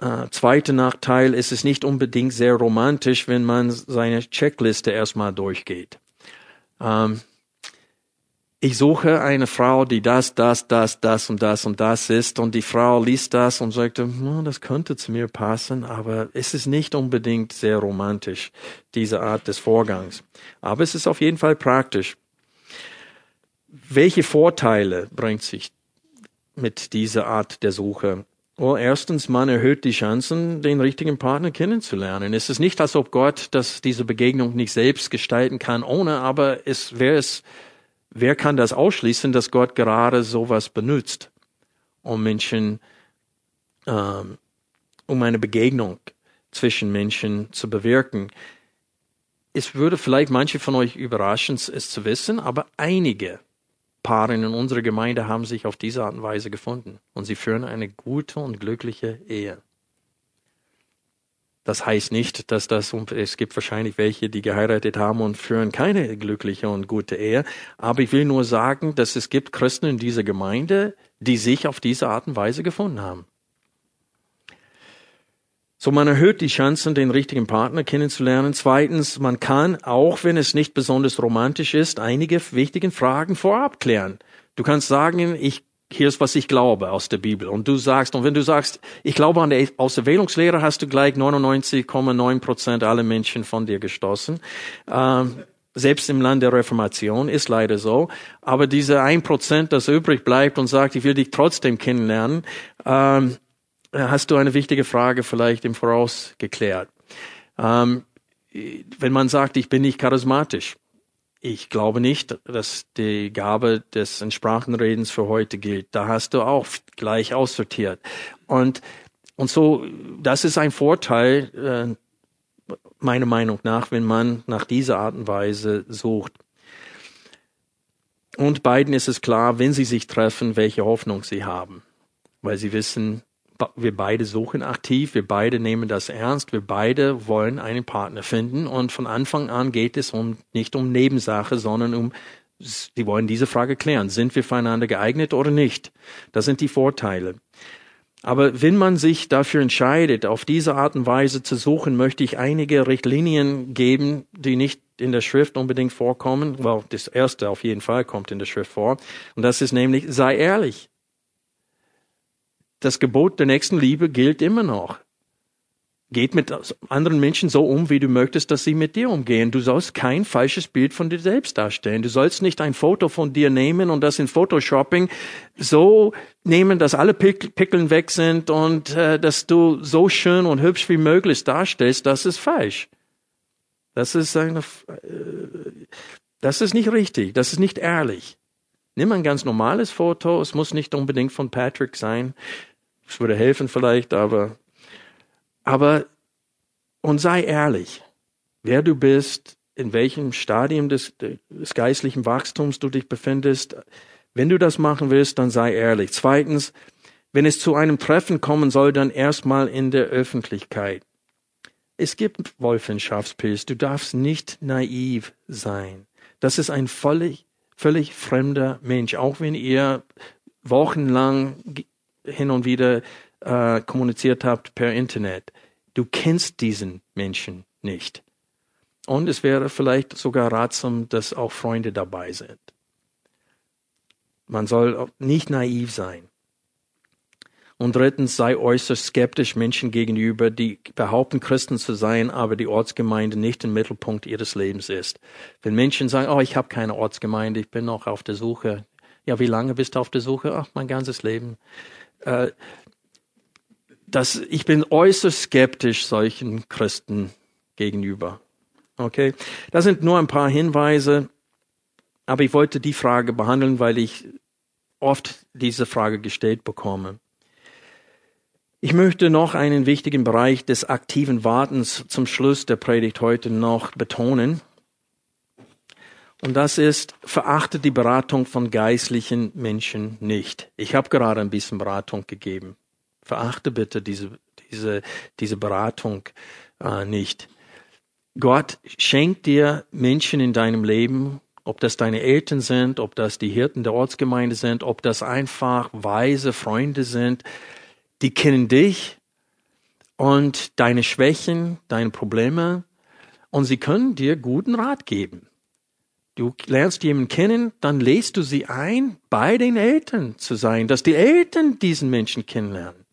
Äh, zweiter Nachteil ist es nicht unbedingt sehr romantisch, wenn man seine Checkliste erstmal durchgeht. Ähm, ich suche eine Frau, die das, das, das, das und das und das ist. Und die Frau liest das und sagte, hm, das könnte zu mir passen, aber es ist nicht unbedingt sehr romantisch, diese Art des Vorgangs. Aber es ist auf jeden Fall praktisch. Welche Vorteile bringt sich mit dieser Art der Suche? Well, erstens, man erhöht die Chancen, den richtigen Partner kennenzulernen. Es ist nicht, als ob Gott das, diese Begegnung nicht selbst gestalten kann, ohne, aber es wäre es, wer kann das ausschließen, dass Gott gerade sowas benutzt, um Menschen, ähm, um eine Begegnung zwischen Menschen zu bewirken? Es würde vielleicht manche von euch überraschen, es zu wissen, aber einige Paare in unserer Gemeinde haben sich auf diese Art und Weise gefunden und sie führen eine gute und glückliche Ehe. Das heißt nicht, dass das, es gibt wahrscheinlich welche, die geheiratet haben und führen keine glückliche und gute Ehe. Aber ich will nur sagen, dass es gibt Christen in dieser Gemeinde, die sich auf diese Art und Weise gefunden haben. So, man erhöht die Chancen, den richtigen Partner kennenzulernen. Zweitens, man kann, auch wenn es nicht besonders romantisch ist, einige wichtigen Fragen vorab klären. Du kannst sagen, ich, hier ist, was ich glaube aus der Bibel. Und du sagst, und wenn du sagst, ich glaube an die Auserwählungslehre, hast du gleich 99,9 Prozent aller Menschen von dir gestoßen. Ähm, selbst im Land der Reformation ist leider so. Aber diese ein Prozent, das übrig bleibt und sagt, ich will dich trotzdem kennenlernen, ähm, äh, hast du eine wichtige Frage vielleicht im Voraus geklärt. Ähm, wenn man sagt, ich bin nicht charismatisch, ich glaube nicht, dass die Gabe des Sprachenredens für heute gilt. Da hast du auch gleich aussortiert. Und, und so, das ist ein Vorteil, äh, meiner Meinung nach, wenn man nach dieser Art und Weise sucht. Und beiden ist es klar, wenn sie sich treffen, welche Hoffnung sie haben. Weil sie wissen, wir beide suchen aktiv, wir beide nehmen das ernst, wir beide wollen einen Partner finden und von Anfang an geht es um, nicht um Nebensache, sondern um, die wollen diese Frage klären. Sind wir füreinander geeignet oder nicht? Das sind die Vorteile. Aber wenn man sich dafür entscheidet, auf diese Art und Weise zu suchen, möchte ich einige Richtlinien geben, die nicht in der Schrift unbedingt vorkommen. Well, das erste auf jeden Fall kommt in der Schrift vor. Und das ist nämlich, sei ehrlich das Gebot der nächsten Liebe gilt immer noch. Geht mit anderen Menschen so um, wie du möchtest, dass sie mit dir umgehen. Du sollst kein falsches Bild von dir selbst darstellen. Du sollst nicht ein Foto von dir nehmen und das in Photoshopping so nehmen, dass alle Pickeln weg sind und äh, dass du so schön und hübsch wie möglich darstellst. Das ist falsch. Das ist eine, äh, das ist nicht richtig. Das ist nicht ehrlich. Nimm ein ganz normales Foto. Es muss nicht unbedingt von Patrick sein. Es würde helfen vielleicht, aber, aber, und sei ehrlich, wer du bist, in welchem Stadium des, des geistlichen Wachstums du dich befindest. Wenn du das machen willst, dann sei ehrlich. Zweitens, wenn es zu einem Treffen kommen soll, dann erstmal in der Öffentlichkeit. Es gibt Wolfenschaftspilz. Du darfst nicht naiv sein. Das ist ein völlig, völlig fremder Mensch. Auch wenn ihr wochenlang hin und wieder äh, kommuniziert habt per Internet. Du kennst diesen Menschen nicht. Und es wäre vielleicht sogar ratsam, dass auch Freunde dabei sind. Man soll nicht naiv sein. Und drittens, sei äußerst skeptisch Menschen gegenüber, die behaupten, Christen zu sein, aber die Ortsgemeinde nicht im Mittelpunkt ihres Lebens ist. Wenn Menschen sagen, oh, ich habe keine Ortsgemeinde, ich bin noch auf der Suche. Ja, wie lange bist du auf der Suche? Ach, mein ganzes Leben. Äh, das, ich bin äußerst skeptisch solchen Christen gegenüber. Okay? Das sind nur ein paar Hinweise, aber ich wollte die Frage behandeln, weil ich oft diese Frage gestellt bekomme. Ich möchte noch einen wichtigen Bereich des aktiven Wartens zum Schluss der Predigt heute noch betonen. Und das ist, verachte die Beratung von geistlichen Menschen nicht. Ich habe gerade ein bisschen Beratung gegeben. Verachte bitte diese, diese, diese Beratung äh, nicht. Gott schenkt dir Menschen in deinem Leben, ob das deine Eltern sind, ob das die Hirten der Ortsgemeinde sind, ob das einfach weise Freunde sind, die kennen dich und deine Schwächen, deine Probleme und sie können dir guten Rat geben. Du lernst jemanden kennen, dann lädst du sie ein, bei den Eltern zu sein, dass die Eltern diesen Menschen kennenlernen.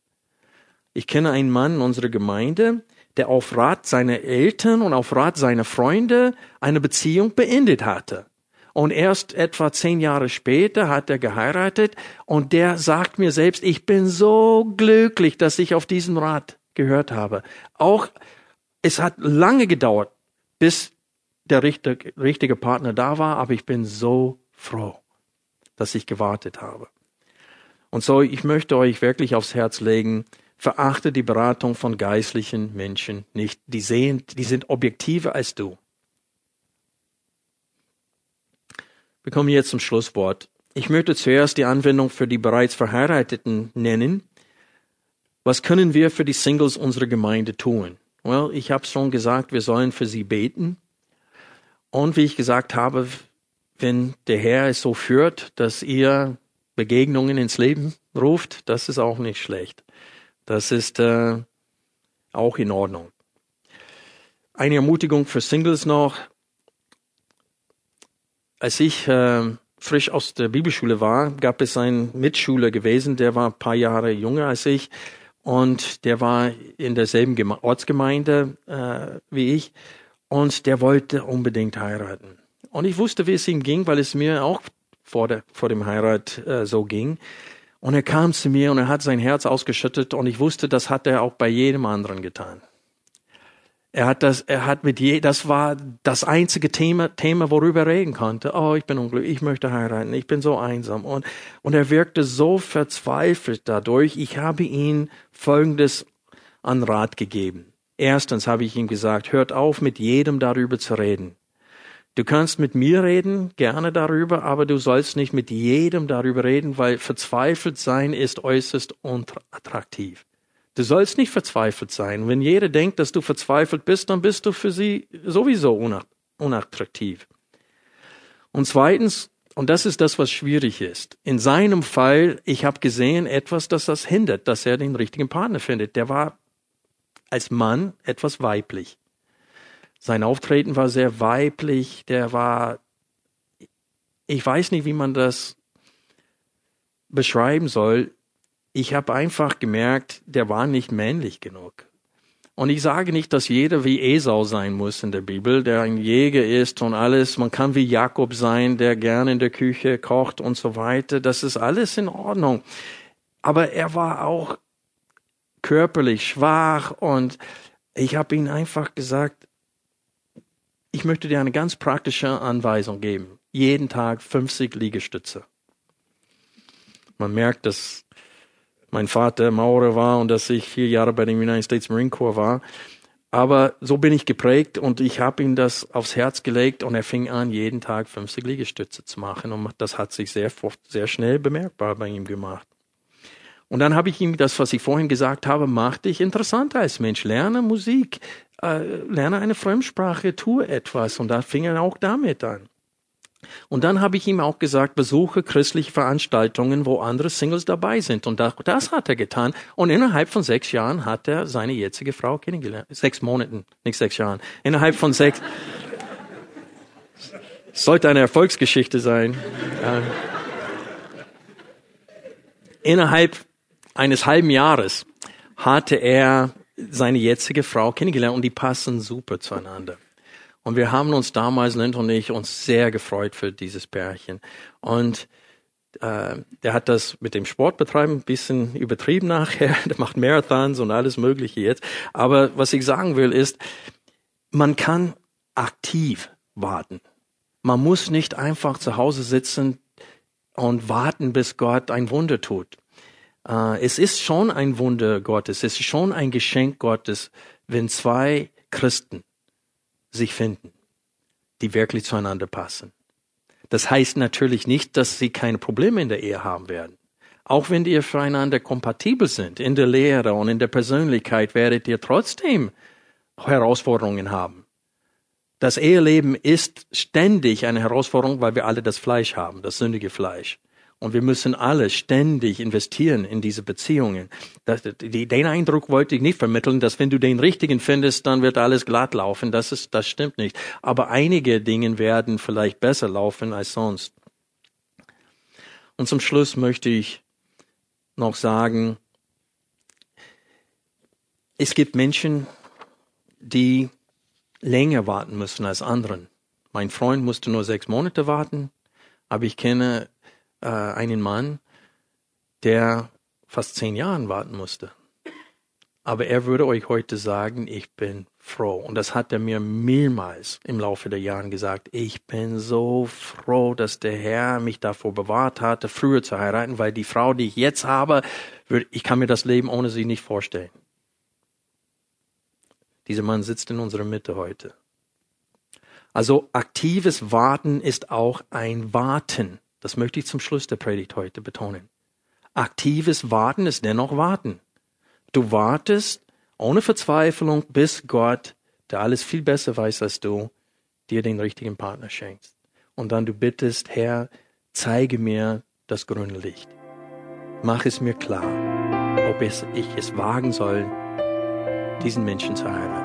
Ich kenne einen Mann in unserer Gemeinde, der auf Rat seiner Eltern und auf Rat seiner Freunde eine Beziehung beendet hatte. Und erst etwa zehn Jahre später hat er geheiratet und der sagt mir selbst, ich bin so glücklich, dass ich auf diesen Rat gehört habe. Auch es hat lange gedauert, bis der richtige, Partner da war, aber ich bin so froh, dass ich gewartet habe. Und so, ich möchte euch wirklich aufs Herz legen, verachte die Beratung von geistlichen Menschen nicht. Die sehen, die sind objektiver als du. Wir kommen jetzt zum Schlusswort. Ich möchte zuerst die Anwendung für die bereits Verheirateten nennen. Was können wir für die Singles unserer Gemeinde tun? Well, ich habe schon gesagt, wir sollen für sie beten. Und wie ich gesagt habe, wenn der Herr es so führt, dass ihr Begegnungen ins Leben ruft, das ist auch nicht schlecht. Das ist äh, auch in Ordnung. Eine Ermutigung für Singles noch als ich äh, frisch aus der Bibelschule war, gab es einen Mitschüler gewesen, der war ein paar Jahre jünger als ich und der war in derselben Geme Ortsgemeinde äh, wie ich und der wollte unbedingt heiraten. Und ich wusste, wie es ihm ging, weil es mir auch vor, der, vor dem Heirat äh, so ging. Und er kam zu mir und er hat sein Herz ausgeschüttet und ich wusste, das hat er auch bei jedem anderen getan. Er hat das, er hat mit je, das war das einzige Thema, Thema, worüber er reden konnte. Oh, ich bin unglücklich, ich möchte heiraten, ich bin so einsam. Und, und er wirkte so verzweifelt dadurch. Ich habe ihm Folgendes an Rat gegeben. Erstens habe ich ihm gesagt, hört auf, mit jedem darüber zu reden. Du kannst mit mir reden, gerne darüber, aber du sollst nicht mit jedem darüber reden, weil verzweifelt sein ist äußerst unattraktiv. Du sollst nicht verzweifelt sein. Wenn jeder denkt, dass du verzweifelt bist, dann bist du für sie sowieso unattraktiv. Und zweitens, und das ist das, was schwierig ist. In seinem Fall, ich habe gesehen etwas, das das hindert, dass er den richtigen Partner findet. Der war als Mann etwas weiblich. Sein Auftreten war sehr weiblich. Der war, ich weiß nicht, wie man das beschreiben soll ich habe einfach gemerkt, der war nicht männlich genug. Und ich sage nicht, dass jeder wie Esau sein muss in der Bibel, der ein Jäger ist und alles. Man kann wie Jakob sein, der gerne in der Küche kocht und so weiter. Das ist alles in Ordnung. Aber er war auch körperlich schwach und ich habe ihm einfach gesagt, ich möchte dir eine ganz praktische Anweisung geben. Jeden Tag 50 Liegestütze. Man merkt, dass mein Vater Maurer war und dass ich vier Jahre bei dem United States Marine Corps war. Aber so bin ich geprägt und ich habe ihm das aufs Herz gelegt und er fing an, jeden Tag 50 Liegestütze zu machen und das hat sich sehr, sehr schnell bemerkbar bei ihm gemacht. Und dann habe ich ihm das, was ich vorhin gesagt habe, mach dich interessanter als Mensch, lerne Musik, äh, lerne eine Fremdsprache, tue etwas und da fing er auch damit an. Und dann habe ich ihm auch gesagt, besuche christliche Veranstaltungen, wo andere Singles dabei sind. Und das, hat er getan. Und innerhalb von sechs Jahren hat er seine jetzige Frau kennengelernt. Sechs Monaten, nicht sechs Jahren. Innerhalb von sechs. Sollte eine Erfolgsgeschichte sein. Ja. Innerhalb eines halben Jahres hatte er seine jetzige Frau kennengelernt und die passen super zueinander. Und wir haben uns damals, Lind und ich, uns sehr gefreut für dieses Pärchen. Und äh, der hat das mit dem Sportbetreiben ein bisschen übertrieben nachher. Der macht Marathons und alles Mögliche jetzt. Aber was ich sagen will ist, man kann aktiv warten. Man muss nicht einfach zu Hause sitzen und warten, bis Gott ein Wunder tut. Äh, es ist schon ein Wunder Gottes, es ist schon ein Geschenk Gottes, wenn zwei Christen sich finden, die wirklich zueinander passen. Das heißt natürlich nicht, dass sie keine Probleme in der Ehe haben werden. Auch wenn ihr füreinander kompatibel sind, in der Lehre und in der Persönlichkeit, werdet ihr trotzdem Herausforderungen haben. Das Eheleben ist ständig eine Herausforderung, weil wir alle das Fleisch haben, das sündige Fleisch. Und wir müssen alle ständig investieren in diese Beziehungen. Das, die, den Eindruck wollte ich nicht vermitteln, dass wenn du den richtigen findest, dann wird alles glatt laufen. Das ist, das stimmt nicht. Aber einige Dinge werden vielleicht besser laufen als sonst. Und zum Schluss möchte ich noch sagen, es gibt Menschen, die länger warten müssen als anderen. Mein Freund musste nur sechs Monate warten, aber ich kenne äh, einen Mann, der fast zehn Jahren warten musste. Aber er würde euch heute sagen, ich bin froh. Und das hat er mir mehrmals im Laufe der Jahre gesagt. Ich bin so froh, dass der Herr mich davor bewahrt hatte, früher zu heiraten, weil die Frau, die ich jetzt habe, ich kann mir das Leben ohne sie nicht vorstellen. Dieser Mann sitzt in unserer Mitte heute. Also aktives Warten ist auch ein Warten. Das möchte ich zum Schluss der Predigt heute betonen. Aktives Warten ist dennoch Warten. Du wartest ohne Verzweiflung, bis Gott, der alles viel besser weiß als du, dir den richtigen Partner schenkt. Und dann du bittest, Herr, zeige mir das grüne Licht. Mach es mir klar, ob ich es wagen soll, diesen Menschen zu heiraten.